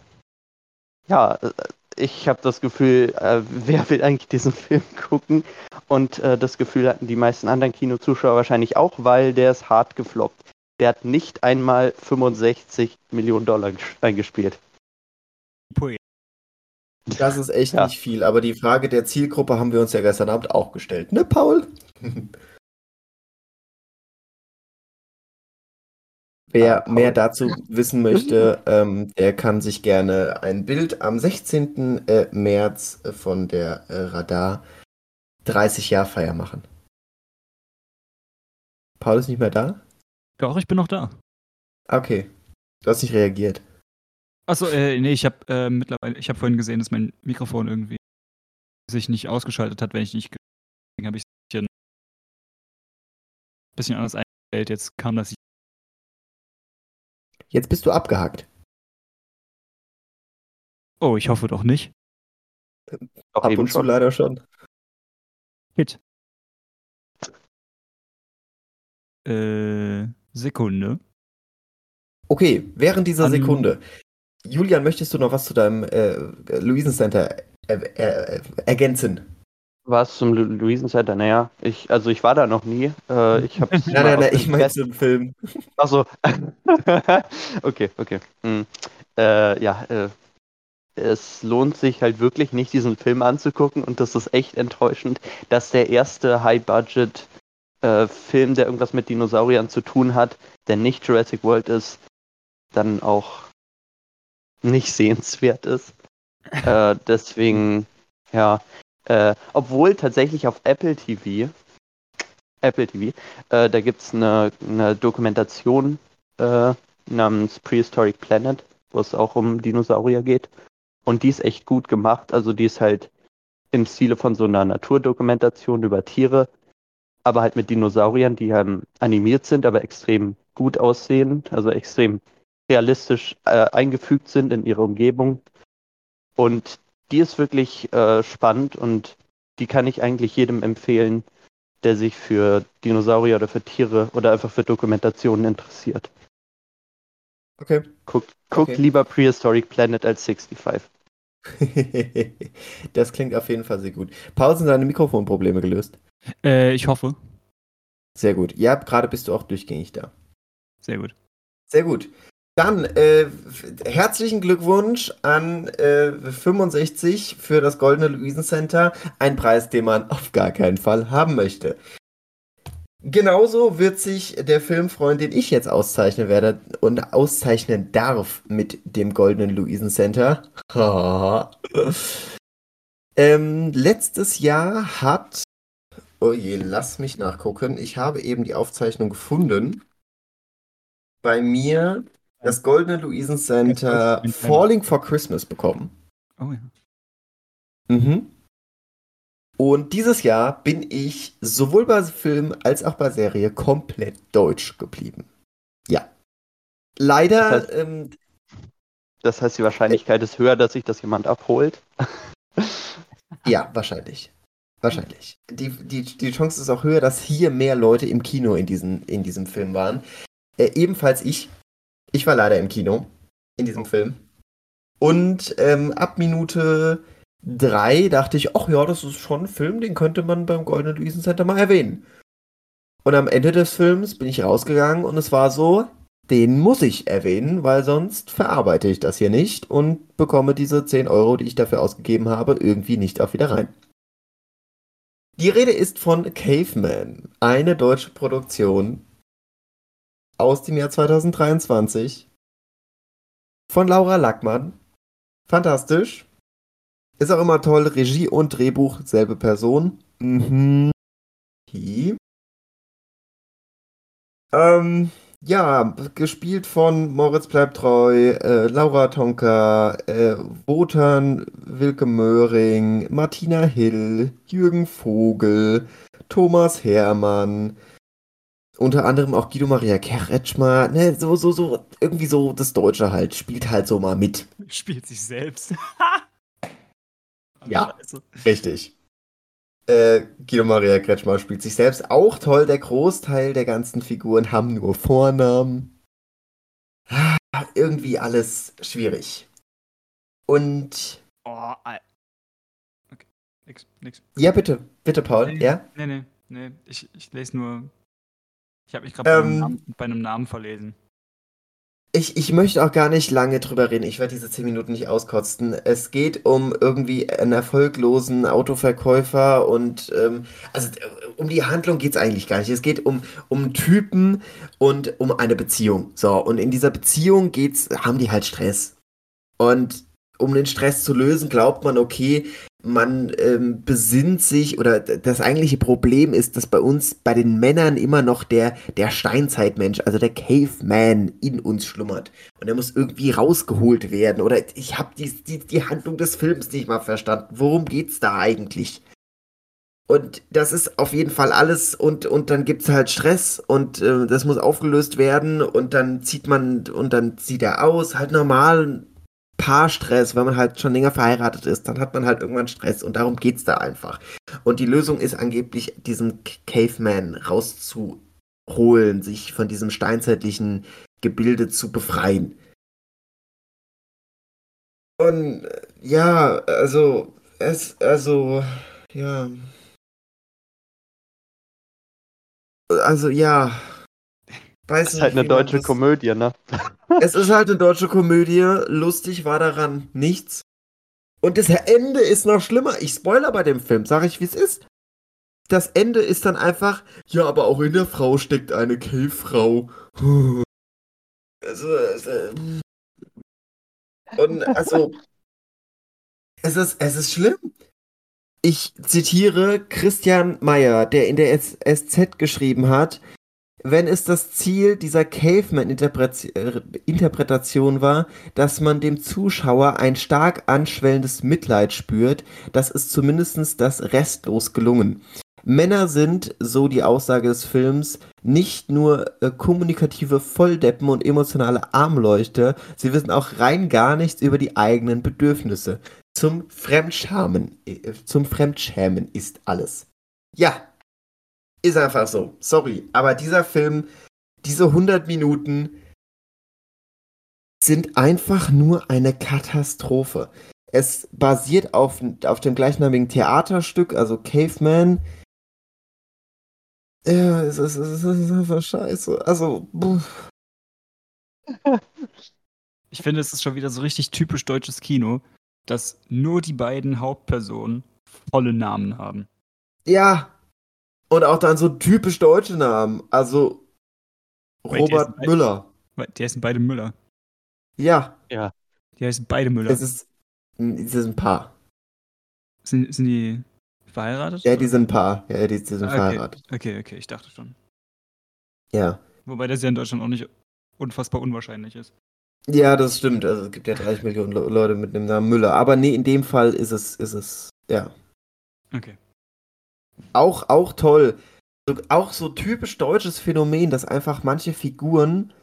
äh, ich habe das Gefühl, äh, wer will eigentlich diesen (laughs) Film gucken? Und äh, das Gefühl hatten die meisten anderen Kinozuschauer wahrscheinlich auch, weil der ist hart gefloppt. Der hat nicht einmal 65 Millionen Dollar ges- eingespielt. Pui. Das ist echt Ja. nicht viel, aber die Frage der Zielgruppe haben wir uns ja gestern Abend auch gestellt, ne, Paul? (laughs) Wer Ah, mehr dazu wissen möchte, (laughs) ähm, der kann sich gerne ein Bild am 16. äh, März von der äh, Radar 30-Jahr-Feier machen. Paul ist nicht mehr da? Doch, ich bin noch da. Okay. Du hast nicht reagiert. Achso, äh, nee, ich habe äh, mittlerweile, ich habe vorhin gesehen, dass mein Mikrofon irgendwie sich nicht ausgeschaltet hat, wenn ich nicht. ge- Deswegen habe ich es ein bisschen, bisschen anders eingestellt. Jetzt kam das. Jetzt bist du abgehackt. Oh, ich hoffe doch nicht. Ab und zu schon. leider schon. Hit. Äh, Sekunde. Okay, während dieser An- Sekunde. Julian, möchtest du noch was zu deinem äh, Luisencenter äh, äh, ergänzen? Was zum Lu Luisen Center? Naja, ich, also ich war da noch nie. Äh, ich hab's (laughs) Nein, nein, nein, ich meine zum Film. Achso. (laughs) okay, okay. Hm. Äh, ja, äh, es lohnt sich halt wirklich nicht, diesen Film anzugucken und das ist echt enttäuschend, dass der erste High-Budget-Film, der irgendwas mit Dinosauriern zu tun hat, der nicht Jurassic World ist, dann auch nicht sehenswert ist. äh, deswegen, ja. Äh, obwohl tatsächlich auf Apple TV, Apple TV, äh, da gibt es eine, eine Dokumentation äh, namens Prehistoric Planet, wo es auch um Dinosaurier geht. Und die ist echt gut gemacht. Also die ist halt im Stile von so einer Naturdokumentation über Tiere, aber halt mit Dinosauriern, die ähm, animiert sind, aber extrem gut aussehen, also extrem realistisch äh, eingefügt sind in ihre Umgebung. Und die ist wirklich äh, spannend und die kann ich eigentlich jedem empfehlen, der sich für Dinosaurier oder für Tiere oder einfach für Dokumentationen interessiert. Okay. Guckt, guckt Okay. lieber Prehistoric Planet als 65. (laughs) das klingt auf jeden Fall sehr gut. Paul, sind deine Mikrofonprobleme gelöst? Äh, ich hoffe. Sehr gut. Ja, gerade bist du auch durchgängig da. Sehr gut. Sehr gut. Dann äh, herzlichen Glückwunsch an äh, 65 für das Goldene Luisen Center. Ein Preis, den man auf gar keinen Fall haben möchte. Genauso wird sich der Film freuen, den ich jetzt auszeichnen werde und auszeichnen darf mit dem Goldenen Luisen Center. (laughs) ähm, letztes Jahr hat. Oh je, lass mich nachgucken. Ich habe eben die Aufzeichnung gefunden. Bei mir das Goldene Luisen Center Falling for Christmas bekommen. Oh ja. Mhm. Und dieses Jahr bin ich sowohl bei Film als auch bei Serie komplett deutsch geblieben. Ja. Leider, Das heißt- ähm, Das heißt, die Wahrscheinlichkeit ist höher, dass sich das jemand abholt. (laughs) ja, wahrscheinlich. Wahrscheinlich. Die, die, die Chance ist auch höher, dass hier mehr Leute im Kino in, diesen, in diesem Film waren. Äh, ebenfalls ich. Ich war leider im Kino in diesem Film. Und ähm, ab Minute drei dachte ich, ach ja, das ist schon ein Film, den könnte man beim Goldenen Luisen Center mal erwähnen. Und am Ende des Films bin ich rausgegangen und es war so, den muss ich erwähnen, weil sonst verarbeite ich das hier nicht und bekomme diese 10 Euro, die ich dafür ausgegeben habe, irgendwie nicht auch wieder rein. Die Rede ist von Caveman, eine deutsche Produktion aus dem Jahr 2023 von Laura Lackmann. Fantastisch. Ist auch immer toll. Regie und Drehbuch, selbe Person. Mhm. Hi. Ähm, ja, gespielt von Moritz bleibt treu, äh, Laura Tonka, äh, Wotan Wilke Möhring, Martina Hill, Jürgen Vogel, Thomas Hermann, unter anderem auch Guido Maria Kretschmer, ne, so, so, so, irgendwie so das Deutsche halt, spielt halt so mal mit. Spielt sich selbst. (laughs) Ja. Scheiße. Richtig. Äh, Guido Maria Kretschmer spielt sich selbst auch toll. Der Großteil der ganzen Figuren haben nur Vornamen. Ah, Irgendwie alles schwierig. Und Oh, Al- Okay. Nix, nix. ja, bitte, bitte, Paul, Nee, ja? Nee, nee, nee. Ich, ich lese nur. Ich habe mich gerade bei, einem Ähm. Namen- bei einem Namen verlesen. Ich, ich möchte auch gar nicht lange drüber reden. Ich werde diese 10 Minuten nicht auskotzen. Es geht um irgendwie einen erfolglosen Autoverkäufer und ähm, also äh, um die Handlung geht es eigentlich gar nicht. Es geht um, um Typen und um eine Beziehung. So, und in dieser Beziehung geht's, haben die halt Stress. Und um den Stress zu lösen, glaubt man, okay, man ähm, besinnt sich oder das eigentliche Problem ist, dass bei uns, bei den Männern immer noch der, der Steinzeitmensch, also der Caveman in uns schlummert. Und er muss irgendwie rausgeholt werden. Oder ich habe die, die, die Handlung des Films nicht mal verstanden. Worum geht's da eigentlich? Und das ist auf jeden Fall alles und, und dann gibt's halt Stress und äh, das muss aufgelöst werden und dann zieht man und dann zieht er aus, halt normal Paarstress, wenn man halt schon länger verheiratet ist, dann hat man halt irgendwann Stress und darum geht's da einfach. Und die Lösung ist angeblich, diesen Caveman rauszuholen, sich von diesem steinzeitlichen Gebilde zu befreien. Und äh, ja, also es, also ja, also ja, weiß ist nicht, halt eine deutsche das- Komödie, ne? (laughs) es ist halt eine deutsche Komödie. Lustig war daran nichts. Und das Ende ist noch schlimmer. Ich spoiler bei dem Film, sage ich, wie es ist. Das Ende ist dann einfach, ja, aber auch in der Frau steckt eine Cave-Frau. (laughs) Also, es, äh, und also, (laughs) es ist, es ist schlimm. Ich zitiere Christian Meyer, der in der SZ geschrieben hat, wenn es das Ziel dieser Caveman-Interpretation war, dass man dem Zuschauer ein stark anschwellendes Mitleid spürt, das ist zumindest das restlos gelungen. Männer sind, so die Aussage des Films, nicht nur äh, kommunikative Volldeppen und emotionale Armleuchter, sie wissen auch rein gar nichts über die eigenen Bedürfnisse. zum Fremdschämen, äh, zum Fremdschämen ist alles. Ja, ist einfach so. Sorry, aber dieser Film, diese 100 Minuten sind einfach nur eine Katastrophe. Es basiert auf, auf dem gleichnamigen Theaterstück, also Caveman. Ja, es ist, es ist einfach scheiße. Also, pff. (laughs) Ich finde, es ist schon wieder so richtig typisch deutsches Kino, dass nur die beiden Hauptpersonen volle Namen haben. ja. Und auch dann so typisch deutsche Namen. Also, Robert ist- Müller. Weil Die heißen beide Müller. Ja, Die heißen beide Müller. es ist, es ist ein Paar. Sind, sind die verheiratet? Ja, die sind ein Paar. Ja, die, die sind Ah, okay. verheiratet. Okay, okay, ich dachte schon. Ja. Wobei das ja in Deutschland auch nicht unfassbar unwahrscheinlich ist. Ja, das stimmt. Also es gibt ja 30 Millionen Le Leute mit dem Namen Müller. Aber nee, in dem Fall ist es, ist es, ja. Okay. Auch, auch toll. So, auch so typisch deutsches Phänomen, dass einfach manche Figuren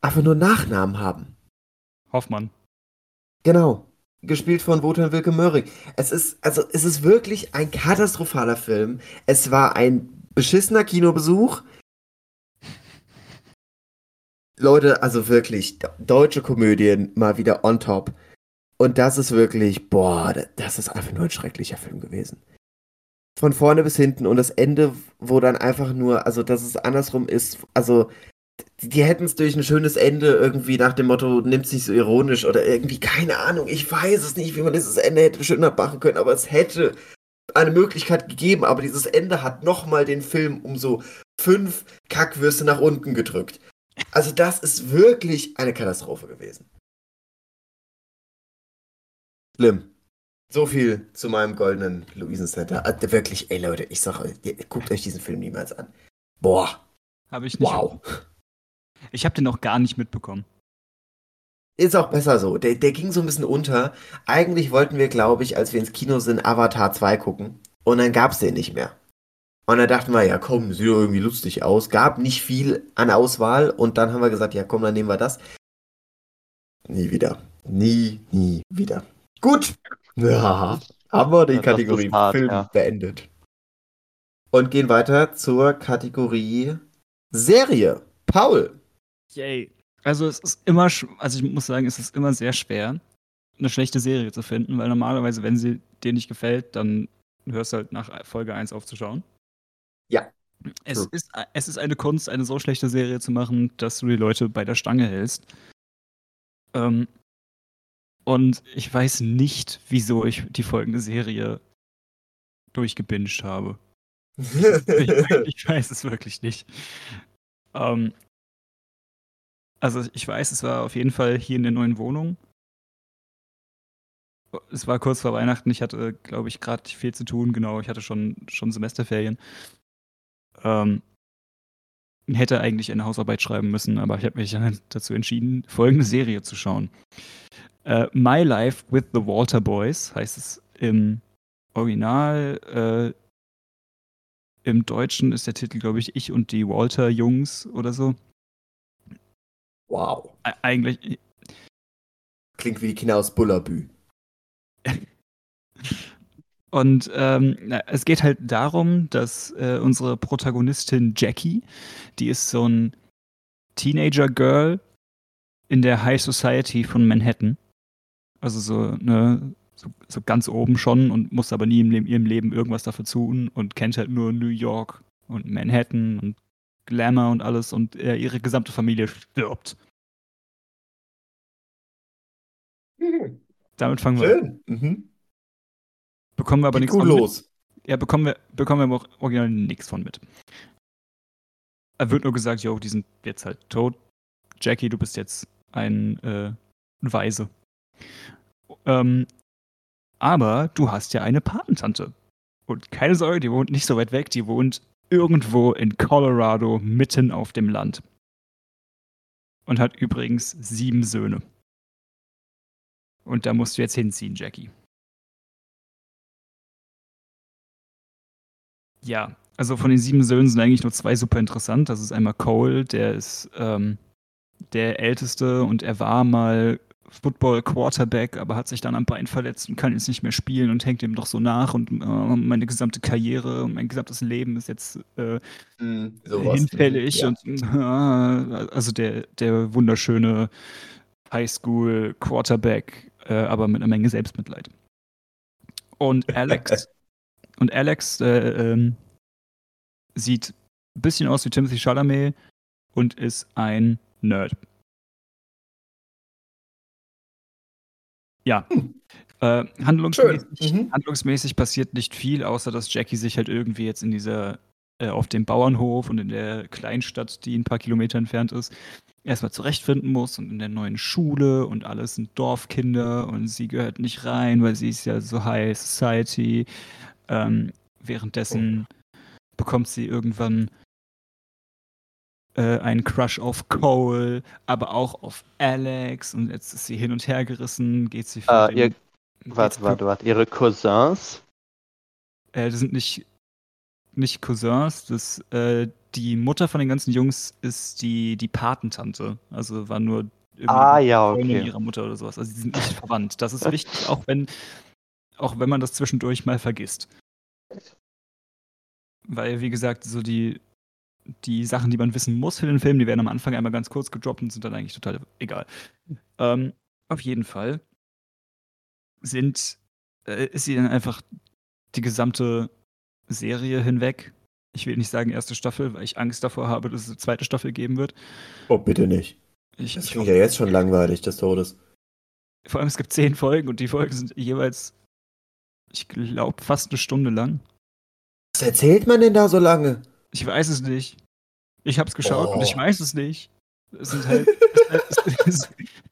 einfach nur Nachnamen haben. Hoffmann. Genau. Gespielt von Wotan Wilke Möhring. Es ist, also, es ist wirklich ein katastrophaler Film. Es war ein beschissener Kinobesuch. Leute, also wirklich, de- deutsche Komödien mal wieder on top. Und das ist wirklich, boah, da- das ist einfach nur ein schrecklicher Film gewesen. Von vorne bis hinten und das Ende, wo dann einfach nur, also dass es andersrum ist, also die, die hätten es durch ein schönes Ende irgendwie nach dem Motto, nimmt sich so ironisch oder irgendwie, keine Ahnung, ich weiß es nicht, wie man dieses Ende hätte schöner machen können, aber es hätte eine Möglichkeit gegeben, aber dieses Ende hat nochmal den Film um so fünf Kackwürste nach unten gedrückt. Also das ist wirklich eine Katastrophe gewesen. Schlimm. So viel zu meinem goldenen Luisencenter. Also wirklich, ey Leute, ich sag euch, guckt euch diesen Film niemals an. Boah, Habe ich nicht. wow. Ich habe den auch gar nicht mitbekommen. Ist auch besser so. Der, der ging so ein bisschen unter. Eigentlich wollten wir, glaube ich, als wir ins Kino sind, Avatar 2 gucken. Und dann gab's den nicht mehr. Und dann dachten wir, ja komm, sieht doch irgendwie lustig aus. Gab nicht viel an Auswahl. Und dann haben wir gesagt, ja komm, dann nehmen wir das. Nie wieder. Nie, nie wieder. Gut. (laughs) Ja, haben wir die Ja, das Kategorie hart, Film ja. beendet. Und gehen weiter zur Kategorie Serie. Paul. Yay. Also es ist immer, also ich muss sagen, es ist immer sehr schwer, eine schlechte Serie zu finden, weil normalerweise, wenn sie dir nicht gefällt, dann hörst du halt nach Folge 1 aufzuschauen. Ja. Es True. ist, es ist eine Kunst, eine so schlechte Serie zu machen, dass du die Leute bei der Stange hältst. Ähm, und ich weiß nicht, wieso ich die folgende Serie durchgebinged habe. Ich, (laughs) ich weiß es wirklich nicht. Ähm, also ich weiß, es war auf jeden Fall hier in der neuen Wohnung. Es war kurz vor Weihnachten. Ich hatte, glaube ich, gerade viel zu tun. Genau, ich hatte schon, schon Semesterferien. Ähm, hätte eigentlich eine Hausarbeit schreiben müssen, aber ich habe mich dann dazu entschieden, folgende Serie zu schauen. Äh, My Life with the Walter Boys heißt es im Original. Äh, Im Deutschen ist der Titel, glaube ich, Ich und die Walter Jungs oder so. wow. E eigentlich, Klingt wie die Kinder aus Bullabü. (laughs) Und ähm, es geht halt darum, dass äh, unsere Protagonistin Jackie, die ist so ein Teenager-Girl in der High Society von Manhattan. Also so, ne, so, so ganz oben schon und muss aber nie in ihrem Leben irgendwas dafür tun und kennt halt nur New York und Manhattan und Glamour und alles und äh, ihre gesamte Familie stirbt. Damit fangen wir an. Schön. Mhm. Bekommen wir aber nichts von mit. los. Ja, bekommen wir, bekommen wir aber auch original nichts von mit. Er wird nur gesagt, yo, die sind jetzt halt tot. Jackie, du bist jetzt ein, äh, ein Weise. Ähm, aber du hast ja eine Patentante. Und keine Sorge, die wohnt nicht so weit weg, die wohnt irgendwo in Colorado, mitten auf dem Land. Und hat übrigens sieben Söhne. Und da musst du jetzt hinziehen, Jackie. Ja, also von den sieben Söhnen sind eigentlich nur zwei super interessant. Das ist einmal Cole, der ist ähm, der Älteste und er war mal Football Quarterback, aber hat sich dann am Bein verletzt und kann jetzt nicht mehr spielen und hängt ihm doch so nach und äh, meine gesamte Karriere und mein gesamtes Leben ist jetzt äh, sowas. hinfällig Ja. und (laughs) äh, also der, der wunderschöne Highschool Quarterback, äh, aber mit einer Menge Selbstmitleid. Und Alex (laughs) und Alex äh, ähm, sieht ein bisschen aus wie Timothy Chalamet und ist ein Nerd. Ja. Äh, handlungsmäßig. Mhm. handlungsmäßig passiert nicht viel, außer dass Jackie sich halt irgendwie jetzt in dieser, äh, auf dem Bauernhof und in der Kleinstadt, die ein paar Kilometer entfernt ist, erstmal zurechtfinden muss und in der neuen Schule und alles sind Dorfkinder und sie gehört nicht rein, weil sie ist ja so High Society. Ähm, währenddessen bekommt sie irgendwann äh, einen Crush auf Cole, aber auch auf Alex und jetzt ist sie hin und her gerissen, geht sie den, ihr, warte, warte, warte. Ihre Cousins? Äh, das sind nicht, nicht Cousins. Das, äh, die Mutter von den ganzen Jungs ist die, die Patentante. Also war nur Ah, ja, okay. ihrer Mutter oder sowas. Also sie sind nicht verwandt. Das ist wichtig, auch wenn, auch wenn man das zwischendurch mal vergisst. Weil, wie gesagt, so die, die Sachen, die man wissen muss für den Film, die werden am Anfang einmal ganz kurz gedroppt und sind dann eigentlich total egal. Ähm, auf jeden Fall sind, äh, ist sie dann einfach die gesamte Serie hinweg. Ich will nicht sagen erste Staffel, weil ich Angst davor habe, dass es eine zweite Staffel geben wird. Oh, bitte nicht. Ich, Das klingt ja jetzt schon langweilig des Todes. vor allem, es gibt zehn Folgen und die Folgen sind jeweils, ich glaube, fast eine Stunde lang. Was erzählt man denn da so lange? Ich weiß es nicht. Ich habe es geschaut und ich Oh. weiß es nicht. Es sind halt. (laughs) es,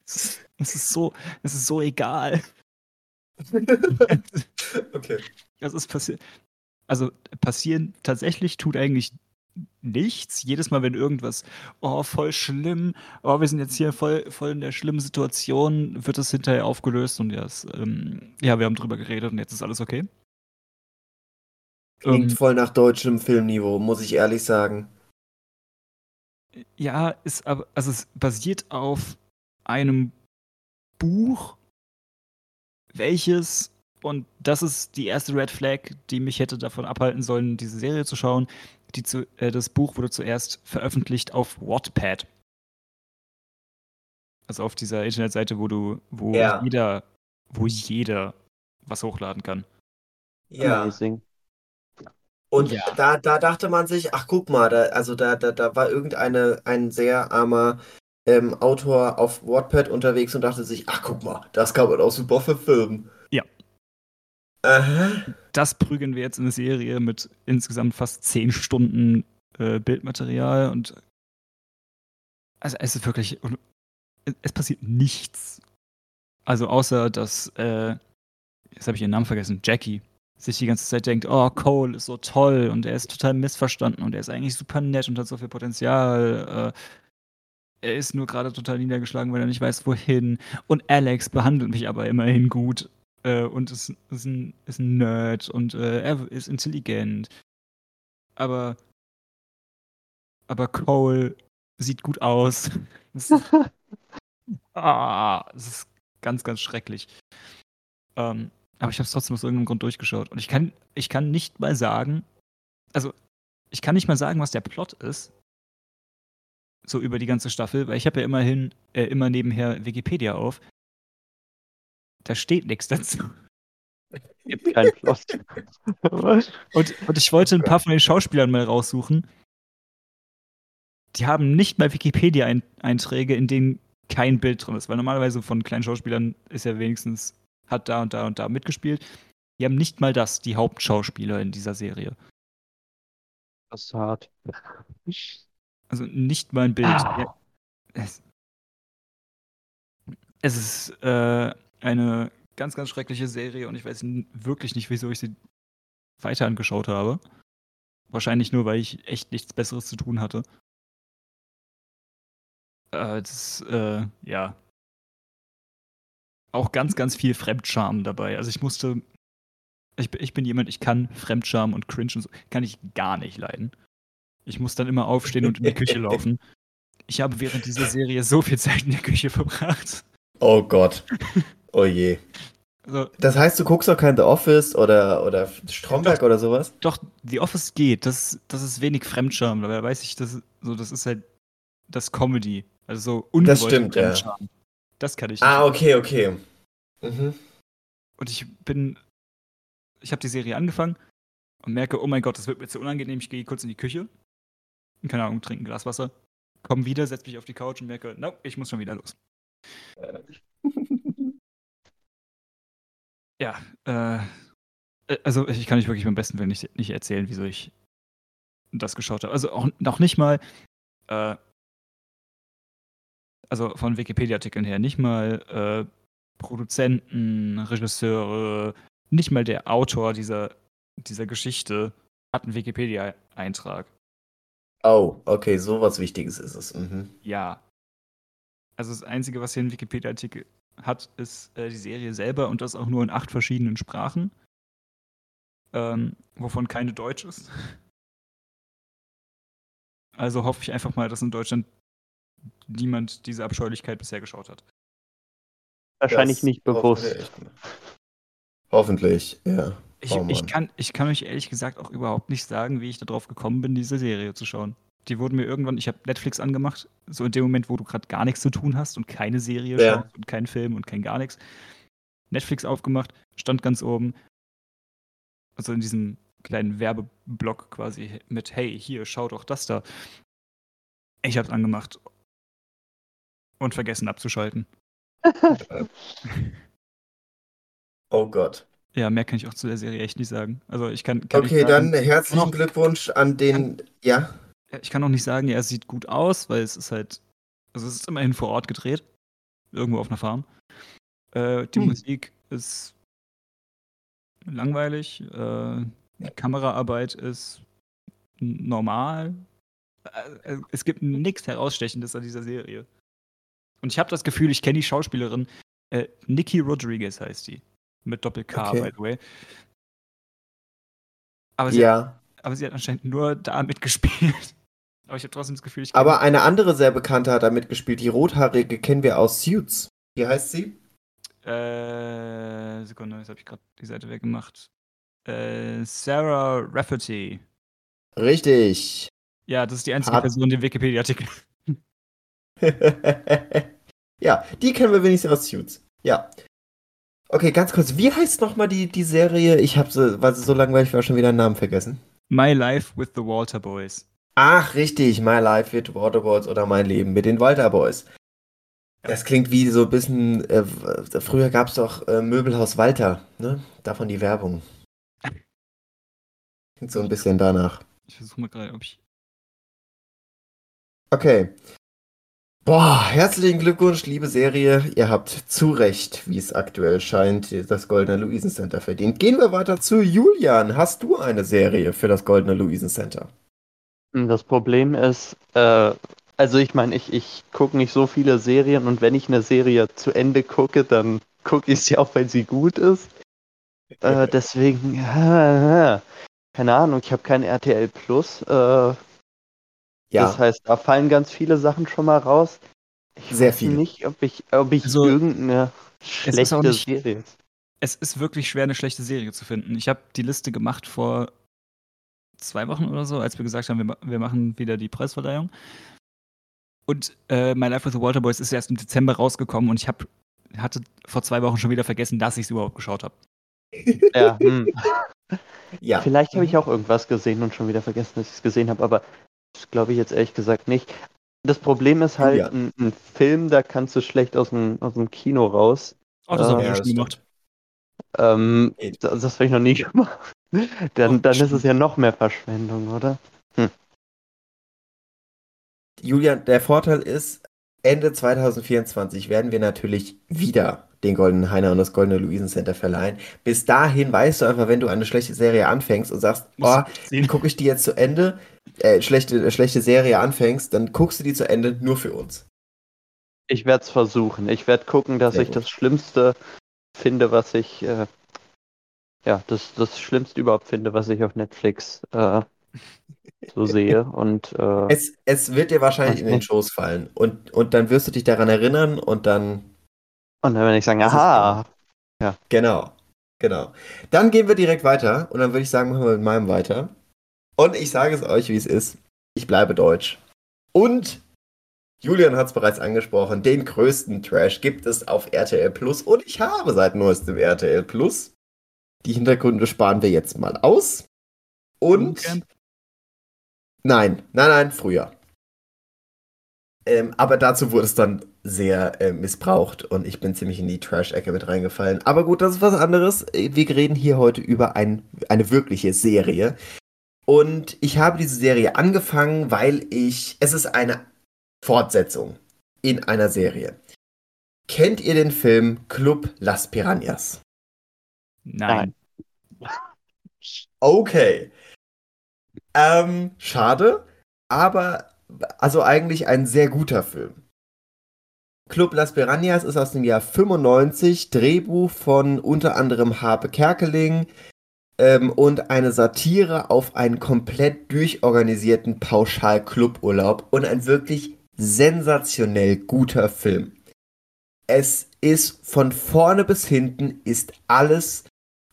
es, es, ist so, es ist so egal. (laughs) okay. Also es passiert. Also passieren tatsächlich tut eigentlich nichts. Jedes Mal, wenn irgendwas, oh, voll schlimm, oh, wir sind jetzt hier voll, voll in der schlimmen Situation, wird es hinterher aufgelöst und ja, ähm, ja, wir haben drüber geredet und jetzt ist alles okay. Klingt Ähm, voll nach deutschem Filmniveau, muss ich ehrlich sagen. Ja, ist aber, also es basiert auf einem Buch, welches, und das ist die erste Red Flag, die mich hätte davon abhalten sollen, diese Serie zu schauen. Die zu, äh, das Buch wurde zuerst veröffentlicht auf Wattpad. Also auf dieser Internetseite, wo du, wo Ja. jeder, wo jeder was hochladen kann. Amazing. Und Ja. da, da dachte man sich, ach guck mal, da, also da, da, da war irgendeine ein sehr armer ähm, Autor auf Wattpad unterwegs und dachte sich, ach guck mal, das kann man auch super verfilmen. Ja. Aha. das prügeln wir jetzt in eine Serie mit insgesamt fast zehn Stunden äh, Bildmaterial und also es ist wirklich und es passiert nichts. Also außer dass äh, jetzt habe ich ihren Namen vergessen, Jackie sich die ganze Zeit denkt, oh Cole ist so toll und er ist total missverstanden und er ist eigentlich super nett und hat so viel Potenzial. Äh, er ist nur gerade total niedergeschlagen, weil er nicht weiß, wohin. Und Alex behandelt mich aber immerhin gut äh, und ist, ist, ein, ist ein Nerd und äh, er ist intelligent. Aber, aber Cole sieht gut aus. (laughs) Das ist, (laughs) ah, das ist ganz, ganz schrecklich. Ähm, aber ich habe es trotzdem aus irgendeinem Grund durchgeschaut. Und ich kann, ich kann nicht mal sagen, also ich kann nicht mal sagen, was der Plot ist. So über die ganze Staffel, weil ich habe ja immerhin äh, immer nebenher Wikipedia auf. Da steht nichts dazu. Gibt keinen Plot. (laughs) Und, und ich wollte ein paar von den Schauspielern mal raussuchen. Die haben nicht mal Wikipedia-Einträge, in denen kein Bild drin ist. Weil normalerweise von kleinen Schauspielern ist ja wenigstens, hat da und da und da mitgespielt. Die haben nicht mal das, die Hauptschauspieler in dieser Serie. Das ist hart. Also nicht mal ein Bild. Ah. Es, es ist äh, eine ganz, ganz schreckliche Serie und ich weiß wirklich nicht, wieso ich sie weiter angeschaut habe. Wahrscheinlich nur, weil ich echt nichts Besseres zu tun hatte. Äh, das, äh, ja. Auch ganz, ganz viel Fremdscham dabei. Also ich musste. Ich, bin- ich bin jemand, ich kann Fremdscham und Cringe und so, kann ich gar nicht leiden. Ich muss dann immer aufstehen und in die Küche (laughs) laufen. Ich habe während dieser Serie so viel Zeit in der Küche verbracht. Oh Gott. (laughs) Oh je. Also, Das heißt, du guckst auch kein The Office oder, oder Stromberg oder sowas? doch, The Office geht. Das, das ist wenig Fremdscham. Aber da weiß ich, das, so, das ist halt das Comedy. Also so ungewollte stimmt, ja. Das kann ich Ah, nicht. okay, okay. Mhm. Und ich bin. Ich habe die Serie angefangen und merke, oh mein Gott, das wird mir zu unangenehm. Ich gehe kurz in die Küche. Keine Ahnung, trinke ein Glas Wasser. Komm wieder, setze mich auf die Couch und merke, no, ich muss schon wieder los. (laughs) Ja, äh, äh, also ich kann euch wirklich beim besten Willen nicht, nicht erzählen, wieso ich das geschaut habe. Also auch noch nicht mal, äh, also von Wikipedia-Artikeln her, nicht mal äh, Produzenten, Regisseure, nicht mal der Autor dieser, dieser Geschichte hat einen Wikipedia-Eintrag. Oh, okay, sowas Wichtiges ist es. Mhm. Ja. Also das Einzige, was hier ein Wikipedia-Artikel hat, ist äh, die Serie selber und das auch nur in acht verschiedenen Sprachen. Ähm, wovon keine Deutsch ist. Also hoffe ich einfach mal, dass in Deutschland niemand diese Abscheulichkeit bisher geschaut hat. Wahrscheinlich Das nicht bewusst. Hoffentlich, Hoffentlich, ja. Ich, Oh ich, kann, ich kann euch ehrlich gesagt auch überhaupt nicht sagen, wie ich darauf gekommen bin, diese Serie zu schauen. Die wurden mir irgendwann, ich habe Netflix angemacht, so in dem Moment, wo du gerade gar nichts zu tun hast und keine Serie Ja. schaust und keinen Film und kein gar nichts. Netflix aufgemacht, stand ganz oben. Also in diesem kleinen Werbeblock quasi mit, hey, hier, schau doch das da. Ich hab's angemacht und vergessen abzuschalten. (laughs) Oh Gott. Ja, mehr kann ich auch zu der Serie echt nicht sagen. Also ich kann, kann Okay, sagen, dann herzlichen Glückwunsch an den. Ja. Ja, ich kann auch nicht sagen, ja, es sieht gut aus, weil es ist halt, also es ist immerhin vor Ort gedreht, irgendwo auf einer Farm. Äh, die Hm. Musik ist langweilig, äh, die Kameraarbeit ist normal. Äh, äh, es gibt nichts herausstechendes an dieser Serie. Und ich habe das Gefühl, ich kenne die Schauspielerin, äh, Nikki Rodriguez heißt die, mit Doppel-K, Okay. by the way. Aber sie, Ja. aber sie hat anscheinend nur da mitgespielt. (laughs) Aber ich habe trotzdem das Gefühl, ich Aber eine andere sehr bekannte hat da mitgespielt. Die rothaarige kennen wir aus Suits. Wie heißt sie? Äh, Sekunde, jetzt habe ich gerade die Seite weggemacht. Äh, Sarah Rafferty. Richtig. Ja, das ist die einzige Hat- Person, die Wikipedia-Artikel. (laughs) ja, die kennen wir wenigstens aus Suits. Ja. Okay, ganz kurz. Wie heißt nochmal die, die Serie? Ich habe sie, weil sie so langweilig war, schon wieder den Namen vergessen. My Life with the Walter Boys. Ach, richtig. My Life with Waterboys oder Mein Leben mit den Walter Boys. Das klingt wie so ein bisschen. Äh, früher gab es doch äh, Möbelhaus Walter, ne? Davon die Werbung. Klingt so ein bisschen danach. Ich versuche mal gerade, ob ich. Okay. Boah, herzlichen Glückwunsch, liebe Serie. Ihr habt zu Recht, wie es aktuell scheint, das Goldene Luisen Center verdient. Gehen wir weiter zu Julian. Hast du eine Serie für das Goldene Luisen Center? Das Problem ist, äh, also ich meine, ich, ich gucke nicht so viele Serien und wenn ich eine Serie zu Ende gucke, dann gucke ich sie auch, weil sie gut ist. Äh, (laughs) deswegen, äh, (laughs) keine Ahnung, ich habe kein RTL Plus. Äh, ja, Das heißt, da fallen ganz viele Sachen schon mal raus. Ich Sehr weiß viele. nicht, ob ich, ob ich Also, irgendeine schlechte nicht- Serie. Es ist wirklich schwer, eine schlechte Serie zu finden. Ich habe die Liste gemacht vor zwei Wochen oder so, als wir gesagt haben, wir, wir machen wieder die Preisverleihung. Und äh, My Life with the Walter Boys ist erst im Dezember rausgekommen und ich hab, hatte vor zwei Wochen schon wieder vergessen, dass ich es überhaupt geschaut habe. (laughs) Ja, hm. ja. Vielleicht habe ich auch irgendwas gesehen und schon wieder vergessen, dass ich es gesehen habe, aber glaube ich jetzt ehrlich gesagt nicht. Das Problem ist halt, Ja. ein, ein Film, da kannst du schlecht aus dem, aus dem Kino raus. Oh, das Ah, habe ich ja, das schon gemacht. Ähm, Geht. das das habe ich noch nie (laughs) gemacht. Dann, dann ist es ja noch mehr Verschwendung, oder? Julian, der Vorteil ist, Ende 2024 werden wir natürlich wieder den Goldenen Heiner und das Goldene Luisen Center verleihen. Bis dahin weißt du einfach, wenn du eine schlechte Serie anfängst und sagst, oh, gucke ich die jetzt zu Ende, äh, schlechte, schlechte Serie anfängst, dann guckst du die zu Ende nur für uns. Ich werde es versuchen. Ich werde gucken, dass Sehr ich gut. das Schlimmste finde, was ich, äh, ja, das, das Schlimmste überhaupt finde, was ich auf Netflix äh, so (laughs) sehe. Und äh, Es, es wird dir wahrscheinlich in den. Schoß fallen und, und dann wirst du dich daran erinnern und dann, Und dann würde ich sagen, aha, Genau, genau. Dann gehen wir direkt weiter und dann würde ich sagen, machen wir mit meinem weiter. Und ich sage es euch, wie es ist. Ich bleibe deutsch. Und Julian hat es bereits angesprochen, den größten Trash gibt es auf RTL Plus und ich habe seit neuestem RTL Plus. Die Hintergründe sparen wir jetzt mal aus. Und nein, nein, nein, früher. Ähm, aber dazu wurde es dann sehr äh, missbraucht und ich bin ziemlich in die Trash-Ecke mit reingefallen. Aber gut, das ist was anderes. Äh, Wir reden hier heute über ein, eine wirkliche Serie. Und ich habe diese Serie angefangen, weil ich. Es ist eine Fortsetzung in einer Serie. Kennt ihr den Film Club Las Piranhas? Nein. Okay. Ähm, schade, aber also eigentlich ein sehr guter Film. Club Las Piranhas ist aus dem Jahr 95, Drehbuch von unter anderem Harpe Kerkeling ähm, und eine Satire auf einen komplett durchorganisierten Pauschal-Cluburlaub und ein wirklich sensationell guter Film. Es ist von vorne bis hinten ist alles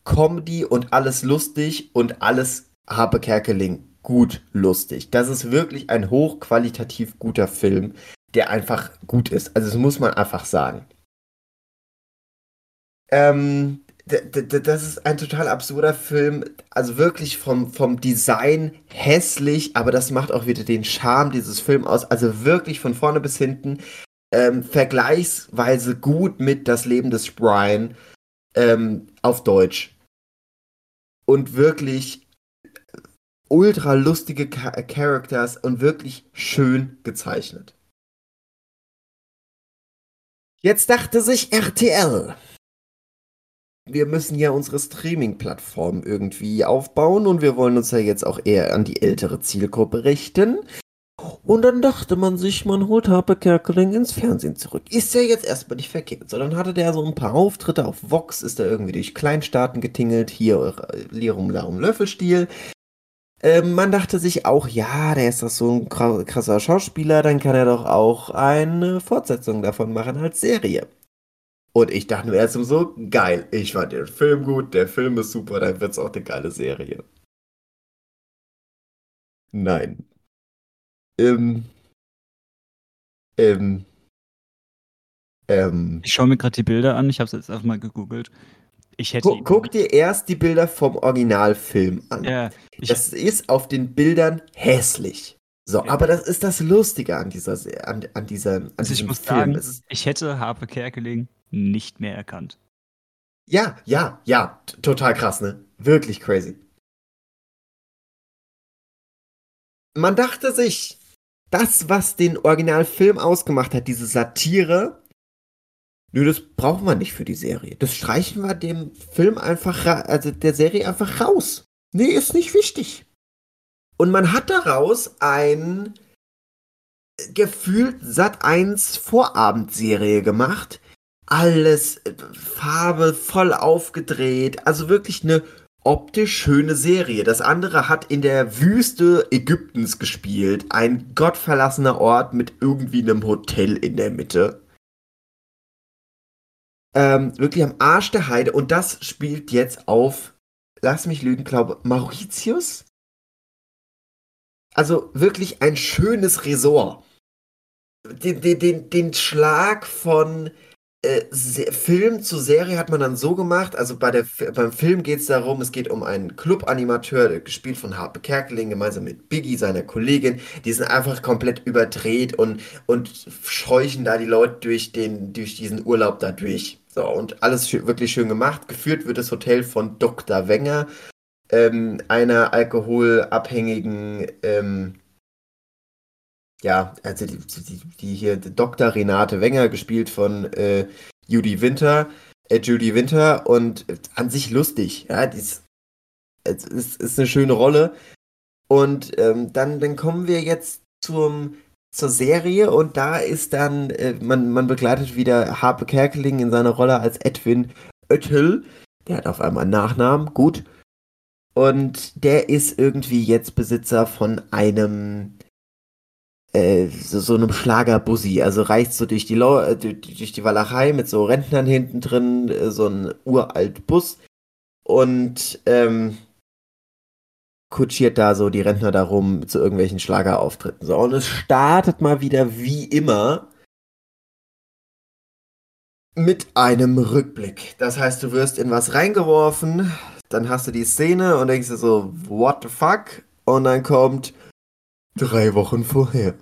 Comedy und alles lustig und alles Harpe Kerkeling gut lustig. Das ist wirklich ein hochqualitativ guter Film, der einfach gut ist. Also das muss man einfach sagen. Ähm, das ist ein total absurder Film. Also wirklich vom, vom Design hässlich, aber das macht auch wieder den Charme dieses Films aus. Also wirklich von vorne bis hinten ähm, vergleichsweise gut mit Das Leben des Brian ähm, auf Deutsch. Und wirklich ultra lustige Cha Characters und wirklich schön gezeichnet. Jetzt dachte sich RTL, wir müssen ja unsere Streaming-Plattform irgendwie aufbauen und wir wollen uns ja jetzt auch eher an die ältere Zielgruppe richten. Und dann dachte man sich, man holt Harpe Kerkeling ins Fernsehen zurück. Ist ja jetzt erstmal nicht verkehrt. So, dann hatte der so ein paar Auftritte auf Vox, ist er irgendwie durch Kleinstaaten getingelt, hier äh, Lirum Larum Löffelstiel. Ähm, man dachte sich auch, ja, der ist doch so ein kra- krasser Schauspieler, dann kann er doch auch eine Fortsetzung davon machen als Serie. Und ich dachte mir erst so, geil, ich fand den Film gut, der Film ist super, dann wird's auch eine geile Serie. Nein. Ähm. Ähm. Ähm. Ich schaue mir gerade die Bilder an. Ich habe es jetzt erstmal gegoogelt. Ich hätte. Gu guck dir erst die Bilder vom Originalfilm an. Ja, Das ist auf den Bildern hässlich. So, Ja. aber das ist das Lustige an dieser, Se- an, an dieser, an also ich diesem muss Film. sagen, ich hätte Harpe Kerkeling nicht mehr erkannt. ja, ja, ja, total krass, ne? Wirklich crazy. Man dachte sich, das, was den Originalfilm ausgemacht hat, diese Satire, nö, das brauchen wir nicht für die Serie. Das streichen wir dem Film einfach, also der Serie einfach raus. Nee, ist nicht wichtig. Und man hat daraus ein gefühlt Sat 1 Vorabendserie gemacht. Alles äh, Farbe voll aufgedreht, also wirklich eine optisch schöne Serie. Das andere hat in der Wüste Ägyptens gespielt, ein gottverlassener Ort mit irgendwie einem Hotel in der Mitte. Ähm, wirklich am Arsch der Heide und das spielt jetzt auf, lass mich lügen, glaube Mauritius? Also wirklich ein schönes Resort. Den, den, den, Schlag von äh, Film zu Serie hat man dann so gemacht. Also bei der, beim Film geht es darum, es geht um einen Club-Animateur, gespielt von Harpe Kerkeling, gemeinsam mit Biggie, seiner Kollegin. Die sind einfach komplett überdreht und, und scheuchen da die Leute durch, den, durch diesen Urlaub da durch. So, und alles wirklich schön gemacht. Geführt wird das Hotel von Dr. Wenger, ähm, einer alkoholabhängigen, ähm, ja, also die, die, die hier Dr. Renate Wenger, gespielt von äh, Judy Winter, äh, Judy Winter und an sich lustig, ja, die ist, ist, ist eine schöne Rolle. Und ähm, dann, dann kommen wir jetzt zum, zur Serie und da ist dann, äh, man, man begleitet wieder Harpe Kerkeling in seiner Rolle als Edwin Oettel. Der hat auf einmal einen Nachnamen, gut. Und der ist irgendwie jetzt Besitzer von einem äh, so, so einem Schlagerbussi. Also reicht so durch die, Lau äh, durch die Walachei mit so Rentnern hinten drin, äh, so ein uralt Bus. Und ähm, kutschiert da so die Rentner darum zu irgendwelchen Schlagerauftritten. So, und es startet mal wieder wie immer mit einem Rückblick. Das heißt, du wirst in was reingeworfen, dann hast du die Szene und denkst dir so, what the fuck? Und dann kommt drei Wochen vorher.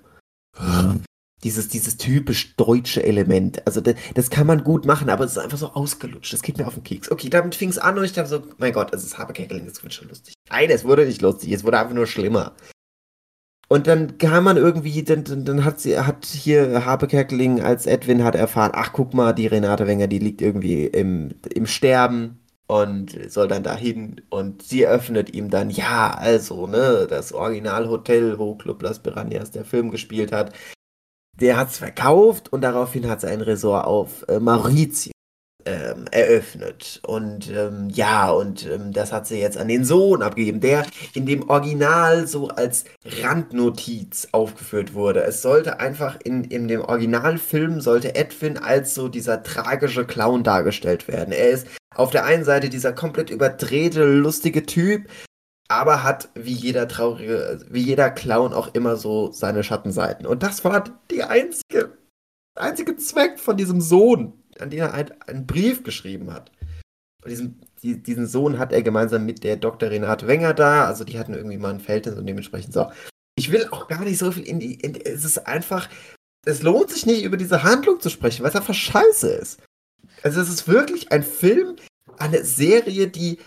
Dieses, dieses typisch deutsche Element. Also das, das kann man gut machen, aber es ist einfach so ausgelutscht. Das geht mir auf den Keks. Okay, damit fing es an und ich dachte so, mein Gott, es ist Habe Kerkeling, das wird schon lustig. Nein, es wurde nicht lustig, es wurde einfach nur schlimmer. Und dann kam man irgendwie, dann, dann, dann hat sie, hat hier Harpe Kerkeling als Edwin hat erfahren, ach guck mal, die Renate Wenger, die liegt irgendwie im, im Sterben und soll dann dahin und sie öffnet ihm dann, ja, also, ne, das Originalhotel, wo Club Las Piranhas der Film gespielt hat, der hat's verkauft und daraufhin hat sie ein Resort auf äh, Mauritius ähm, eröffnet. Und ähm, ja, und ähm, das hat sie jetzt an den Sohn abgegeben, der in dem Original so als Randnotiz aufgeführt wurde. Es sollte einfach in, in dem Originalfilm sollte Edwin als so dieser tragische Clown dargestellt werden. Er ist auf der einen Seite dieser komplett überdrehte, lustige Typ, aber hat wie jeder traurige, wie jeder Clown auch immer so seine Schattenseiten. Und das war die einzige, einzige Zweck von diesem Sohn, an den er einen, einen Brief geschrieben hat. Und diesen, die, diesen Sohn hat er gemeinsam mit der Dr. Renate Wenger da, also die hatten irgendwie mal ein Verhältnis und dementsprechend so. Ich will auch gar nicht so viel in die, in, es ist einfach, es lohnt sich nicht über diese Handlung zu sprechen, weil es einfach scheiße ist. Also es ist wirklich ein Film, eine Serie, die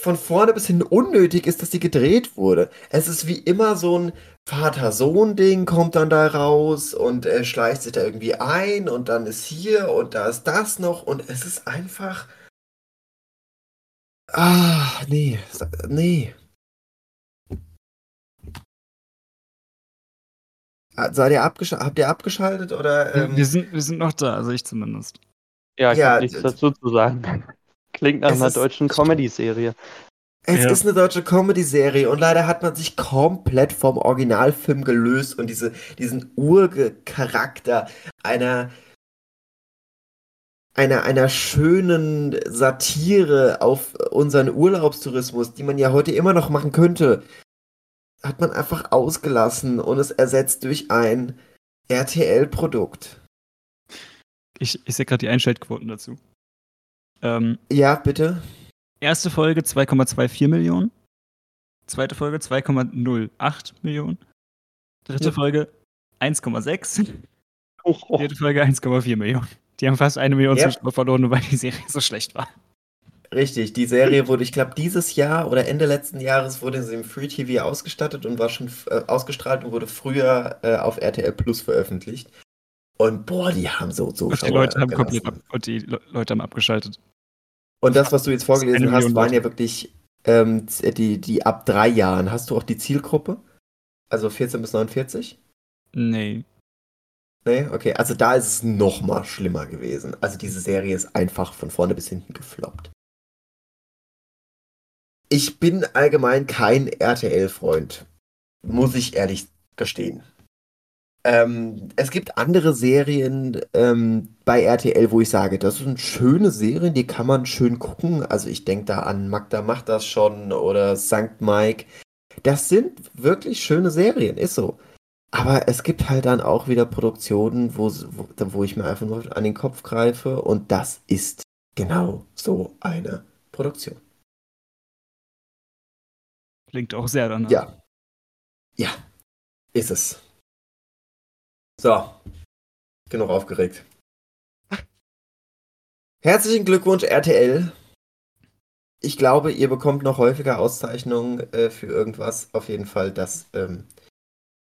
von vorne bis hin unnötig ist, dass die gedreht wurde. Es ist wie immer so ein Vater-Sohn-Ding, kommt dann da raus und er schleicht sich da irgendwie ein und dann ist hier und da ist das noch und es ist einfach. Ah, nee, nee. Ah, Seid ihr habt ihr abgeschaltet oder? Ähm, wir, sind, wir sind noch da, also ich zumindest. Ja, ich Ja, habe nichts dazu zu sagen. Klingt nach Es einer deutschen Comedy-Serie. Es Ja. ist eine deutsche Comedy-Serie und leider hat man sich komplett vom Originalfilm gelöst und diese, diesen Urcharakter einer, einer, einer schönen Satire auf unseren Urlaubstourismus, die man ja heute immer noch machen könnte, hat man einfach ausgelassen und es ersetzt durch ein RTL-Produkt. Ich, ich sehe gerade die Einschaltquoten dazu. Ähm, Ja, bitte? erste Folge 2,24 Millionen. Zweite Folge 2,08 Millionen. Dritte Ja. Folge 1,6. Oh, oh. Vierte Folge 1,4 Millionen. Die haben fast eine Million Ja. Zuschauer verloren, nur weil die Serie so schlecht war. Richtig, die Serie wurde, ich glaube, dieses Jahr oder Ende letzten Jahres wurde sie im Free TV ausgestattet und war schon äh, ausgestrahlt und wurde früher äh, auf RTL Plus veröffentlicht. Und boah, die haben so Und Zuschauer die Leute haben gelassen. komplett und die Le Leute haben abgeschaltet. Und das, was du jetzt vorgelesen hast, waren ja wirklich ähm, z- die, die ab drei Jahren. Hast du auch die Zielgruppe? Also 14 bis 49? Nee. Nee, okay. Also da ist es noch mal schlimmer gewesen. Also diese Serie ist einfach von vorne bis hinten gefloppt. Ich bin allgemein kein RTL-Freund. Muss ich ehrlich gestehen. Ähm, es gibt andere Serien ähm, bei RTL, wo ich sage, das sind schöne Serien, die kann man schön gucken. Also ich denke da an Magda macht das schon oder St. Mike. Das sind wirklich schöne Serien, ist so. Aber es gibt halt dann auch wieder Produktionen, wo, wo, wo ich mir einfach nur an den Kopf greife und das ist genau so eine Produktion. Klingt auch sehr danach. Ja. Ja, ist es. So, genug aufgeregt. Herzlichen Glückwunsch, RTL. Ich glaube, ihr bekommt noch häufiger Auszeichnungen äh, für irgendwas. Auf jeden Fall, dass ähm,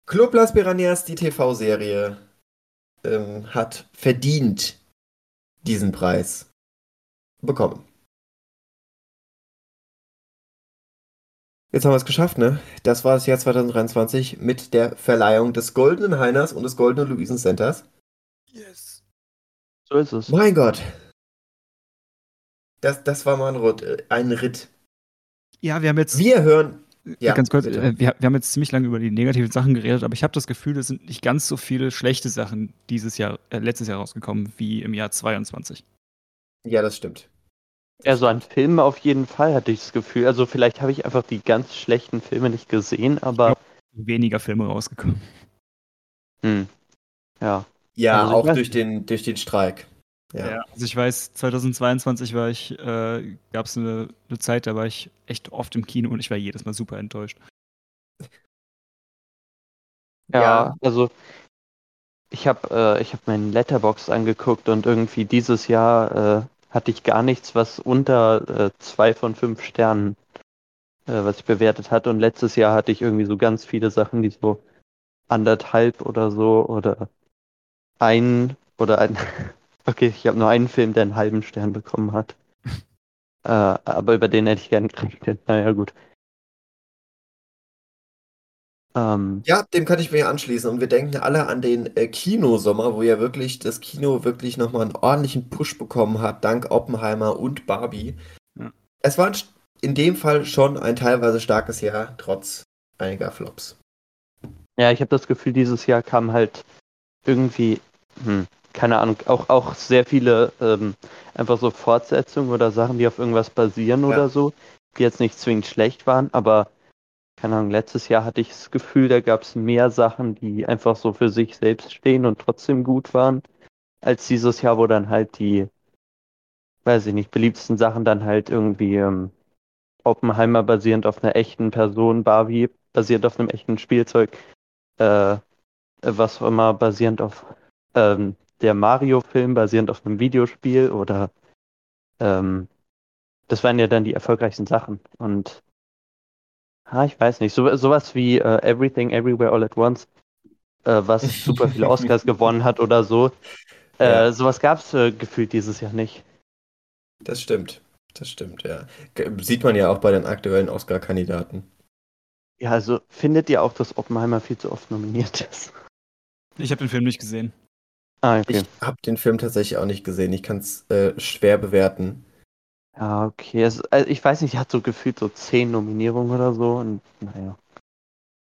Club Las Piranhas, die TV-Serie, ähm, hat verdient diesen Preis bekommen. Jetzt haben wir es geschafft, ne? Das war das Jahr 2023 mit der Verleihung des Goldenen Heiners und des Goldenen Luisen Centers. Yes. So ist es. Mein Gott. Das, das war mal ein Ritt. äh, Ein Ritt. Ja, wir haben jetzt Wir hören. Ja, ganz kurz, äh, wir, wir haben jetzt ziemlich lange über die negativen Sachen geredet, aber ich habe das Gefühl, es sind nicht ganz so viele schlechte Sachen dieses Jahr, äh, letztes Jahr rausgekommen wie im Jahr 22. Ja, das stimmt. Ja, so an Filmen auf jeden Fall hatte ich das Gefühl. Also vielleicht habe ich einfach die ganz schlechten Filme nicht gesehen, aber Weniger Filme rausgekommen. hm, ja. Ja, Also auch weiß durch den, durch den Streik. Ja. Also ich weiß, 2022 war ich, äh, gab es eine, eine Zeit, da war ich echt oft im Kino und ich war jedes Mal super enttäuscht. Ja, Ja. also ich habe äh, ich hab meinen Letterbox angeguckt und irgendwie dieses Jahr äh, hatte ich gar nichts, was unter äh, zwei von fünf Sternen, äh, was ich bewertet hatte. Und letztes Jahr hatte ich irgendwie so ganz viele Sachen, die so anderthalb oder so oder ein oder ein. (laughs) Okay, ich habe nur einen Film, der einen halben Stern bekommen hat. (laughs) äh, aber über den hätte ich gerne geredet. Naja, gut. Ähm, Ja, dem kann ich mir anschließen. Und wir denken alle an den äh, Kinosommer, wo ja wirklich das Kino wirklich nochmal einen ordentlichen Push bekommen hat, dank Oppenheimer und Barbie. Ja. Es war in dem Fall schon ein teilweise starkes Jahr, trotz einiger Flops. Ja, ich habe das Gefühl, dieses Jahr kam halt irgendwie, hm, keine Ahnung, auch, auch sehr viele ähm, einfach so Fortsetzungen oder Sachen, die auf irgendwas basieren Ja. oder so, die jetzt nicht zwingend schlecht waren, aber keine Ahnung, letztes Jahr hatte ich das Gefühl, da gab es mehr Sachen, die einfach so für sich selbst stehen und trotzdem gut waren, als dieses Jahr, wo dann halt die, weiß ich nicht, beliebtesten Sachen dann halt irgendwie ähm, Oppenheimer basierend auf einer echten Person, Barbie basierend auf einem echten Spielzeug, äh, was auch immer basierend auf ähm, der Mario-Film, basierend auf einem Videospiel oder ähm, das waren ja dann die erfolgreichsten Sachen. Und ah, ich weiß nicht, so, sowas wie äh, Everything Everywhere All at Once, äh, was (laughs) super viele Oscars gewonnen hat oder so. Äh, Ja. Sowas gab es äh, gefühlt dieses Jahr nicht. Das stimmt. Das stimmt, ja. Sieht man ja auch bei den aktuellen Oscar-Kandidaten. Ja, also findet ihr auch, dass Oppenheimer viel zu oft nominiert ist? Ich habe den Film nicht gesehen. Ah, okay. Ich habe den Film tatsächlich auch nicht gesehen. Ich kann es äh, schwer bewerten. Ja, okay. Es, also ich weiß nicht, er hat so gefühlt so zehn Nominierungen oder so und naja.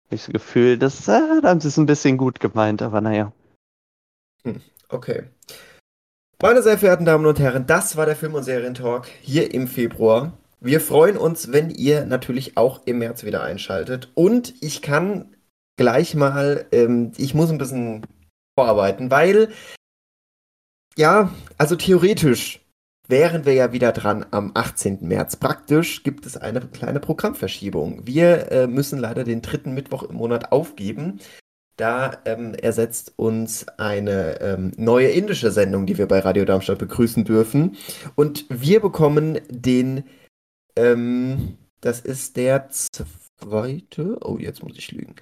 Hab ich das Gefühl, das, äh, haben sie es ein bisschen gut gemeint, aber naja. Okay. Meine sehr verehrten Damen und Herren, das war der Film- und Serientalk hier im Februar. Wir freuen uns, wenn ihr natürlich auch im März wieder einschaltet. Und ich kann gleich mal, ähm, ich muss ein bisschen vorarbeiten, weil, ja, also theoretisch wären wir ja wieder dran am 18. März. Praktisch gibt es eine kleine Programmverschiebung. Wir äh, müssen leider den dritten Mittwoch im Monat aufgeben. Da ähm, ersetzt uns eine ähm, neue indische Sendung, die wir bei Radio Darmstadt begrüßen dürfen. Und wir bekommen den, ähm, das ist der zweite, oh, jetzt muss ich lügen.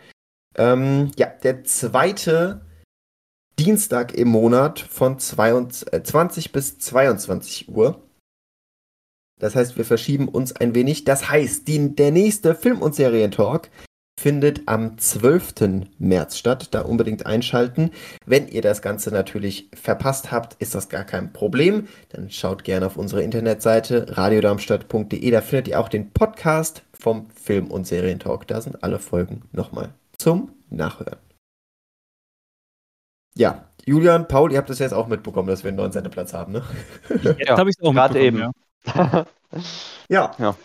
Ähm, ja, der zweite Dienstag im Monat von 22, äh, 20 bis 22 Uhr. Das heißt, wir verschieben uns ein wenig. Das heißt, die, der nächste Film- und Serientalk findet am 12. März statt. Da unbedingt einschalten. Wenn ihr das Ganze natürlich verpasst habt, ist das gar kein Problem. Dann schaut gerne auf unsere Internetseite radiodarmstadt.de. Da findet ihr auch den Podcast vom Film- und Serientalk. Da sind alle Folgen nochmal zum Nachhören. Ja, Julian, Paul, ihr habt das jetzt auch mitbekommen, dass wir einen neuen Sendeplatz haben, ne? Jetzt Ja, habe ich es auch gerade eben. Ja. (laughs) Ja. Ja.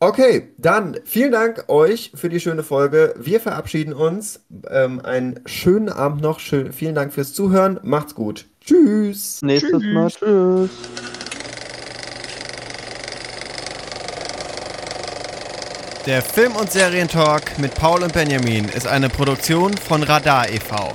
Okay, dann vielen Dank euch für die schöne Folge. Wir verabschieden uns. Ähm, einen schönen Abend noch. Schön, vielen Dank fürs Zuhören. Macht's gut. Tschüss. Nächstes Mal. Tschüss. Der Film- und Serientalk mit Paul und Benjamin ist eine Produktion von Radar e.V.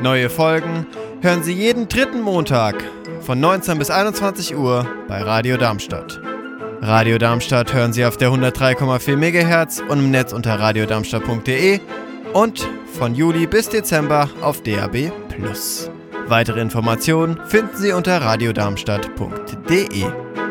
Neue Folgen hören Sie jeden dritten Montag von 19 bis 21 Uhr bei Radio Darmstadt. Radio Darmstadt hören Sie auf der 103,4 MHz und im Netz unter radiodarmstadt.de und von Juli bis Dezember auf DAB+. Weitere Informationen finden Sie unter radiodarmstadt.de.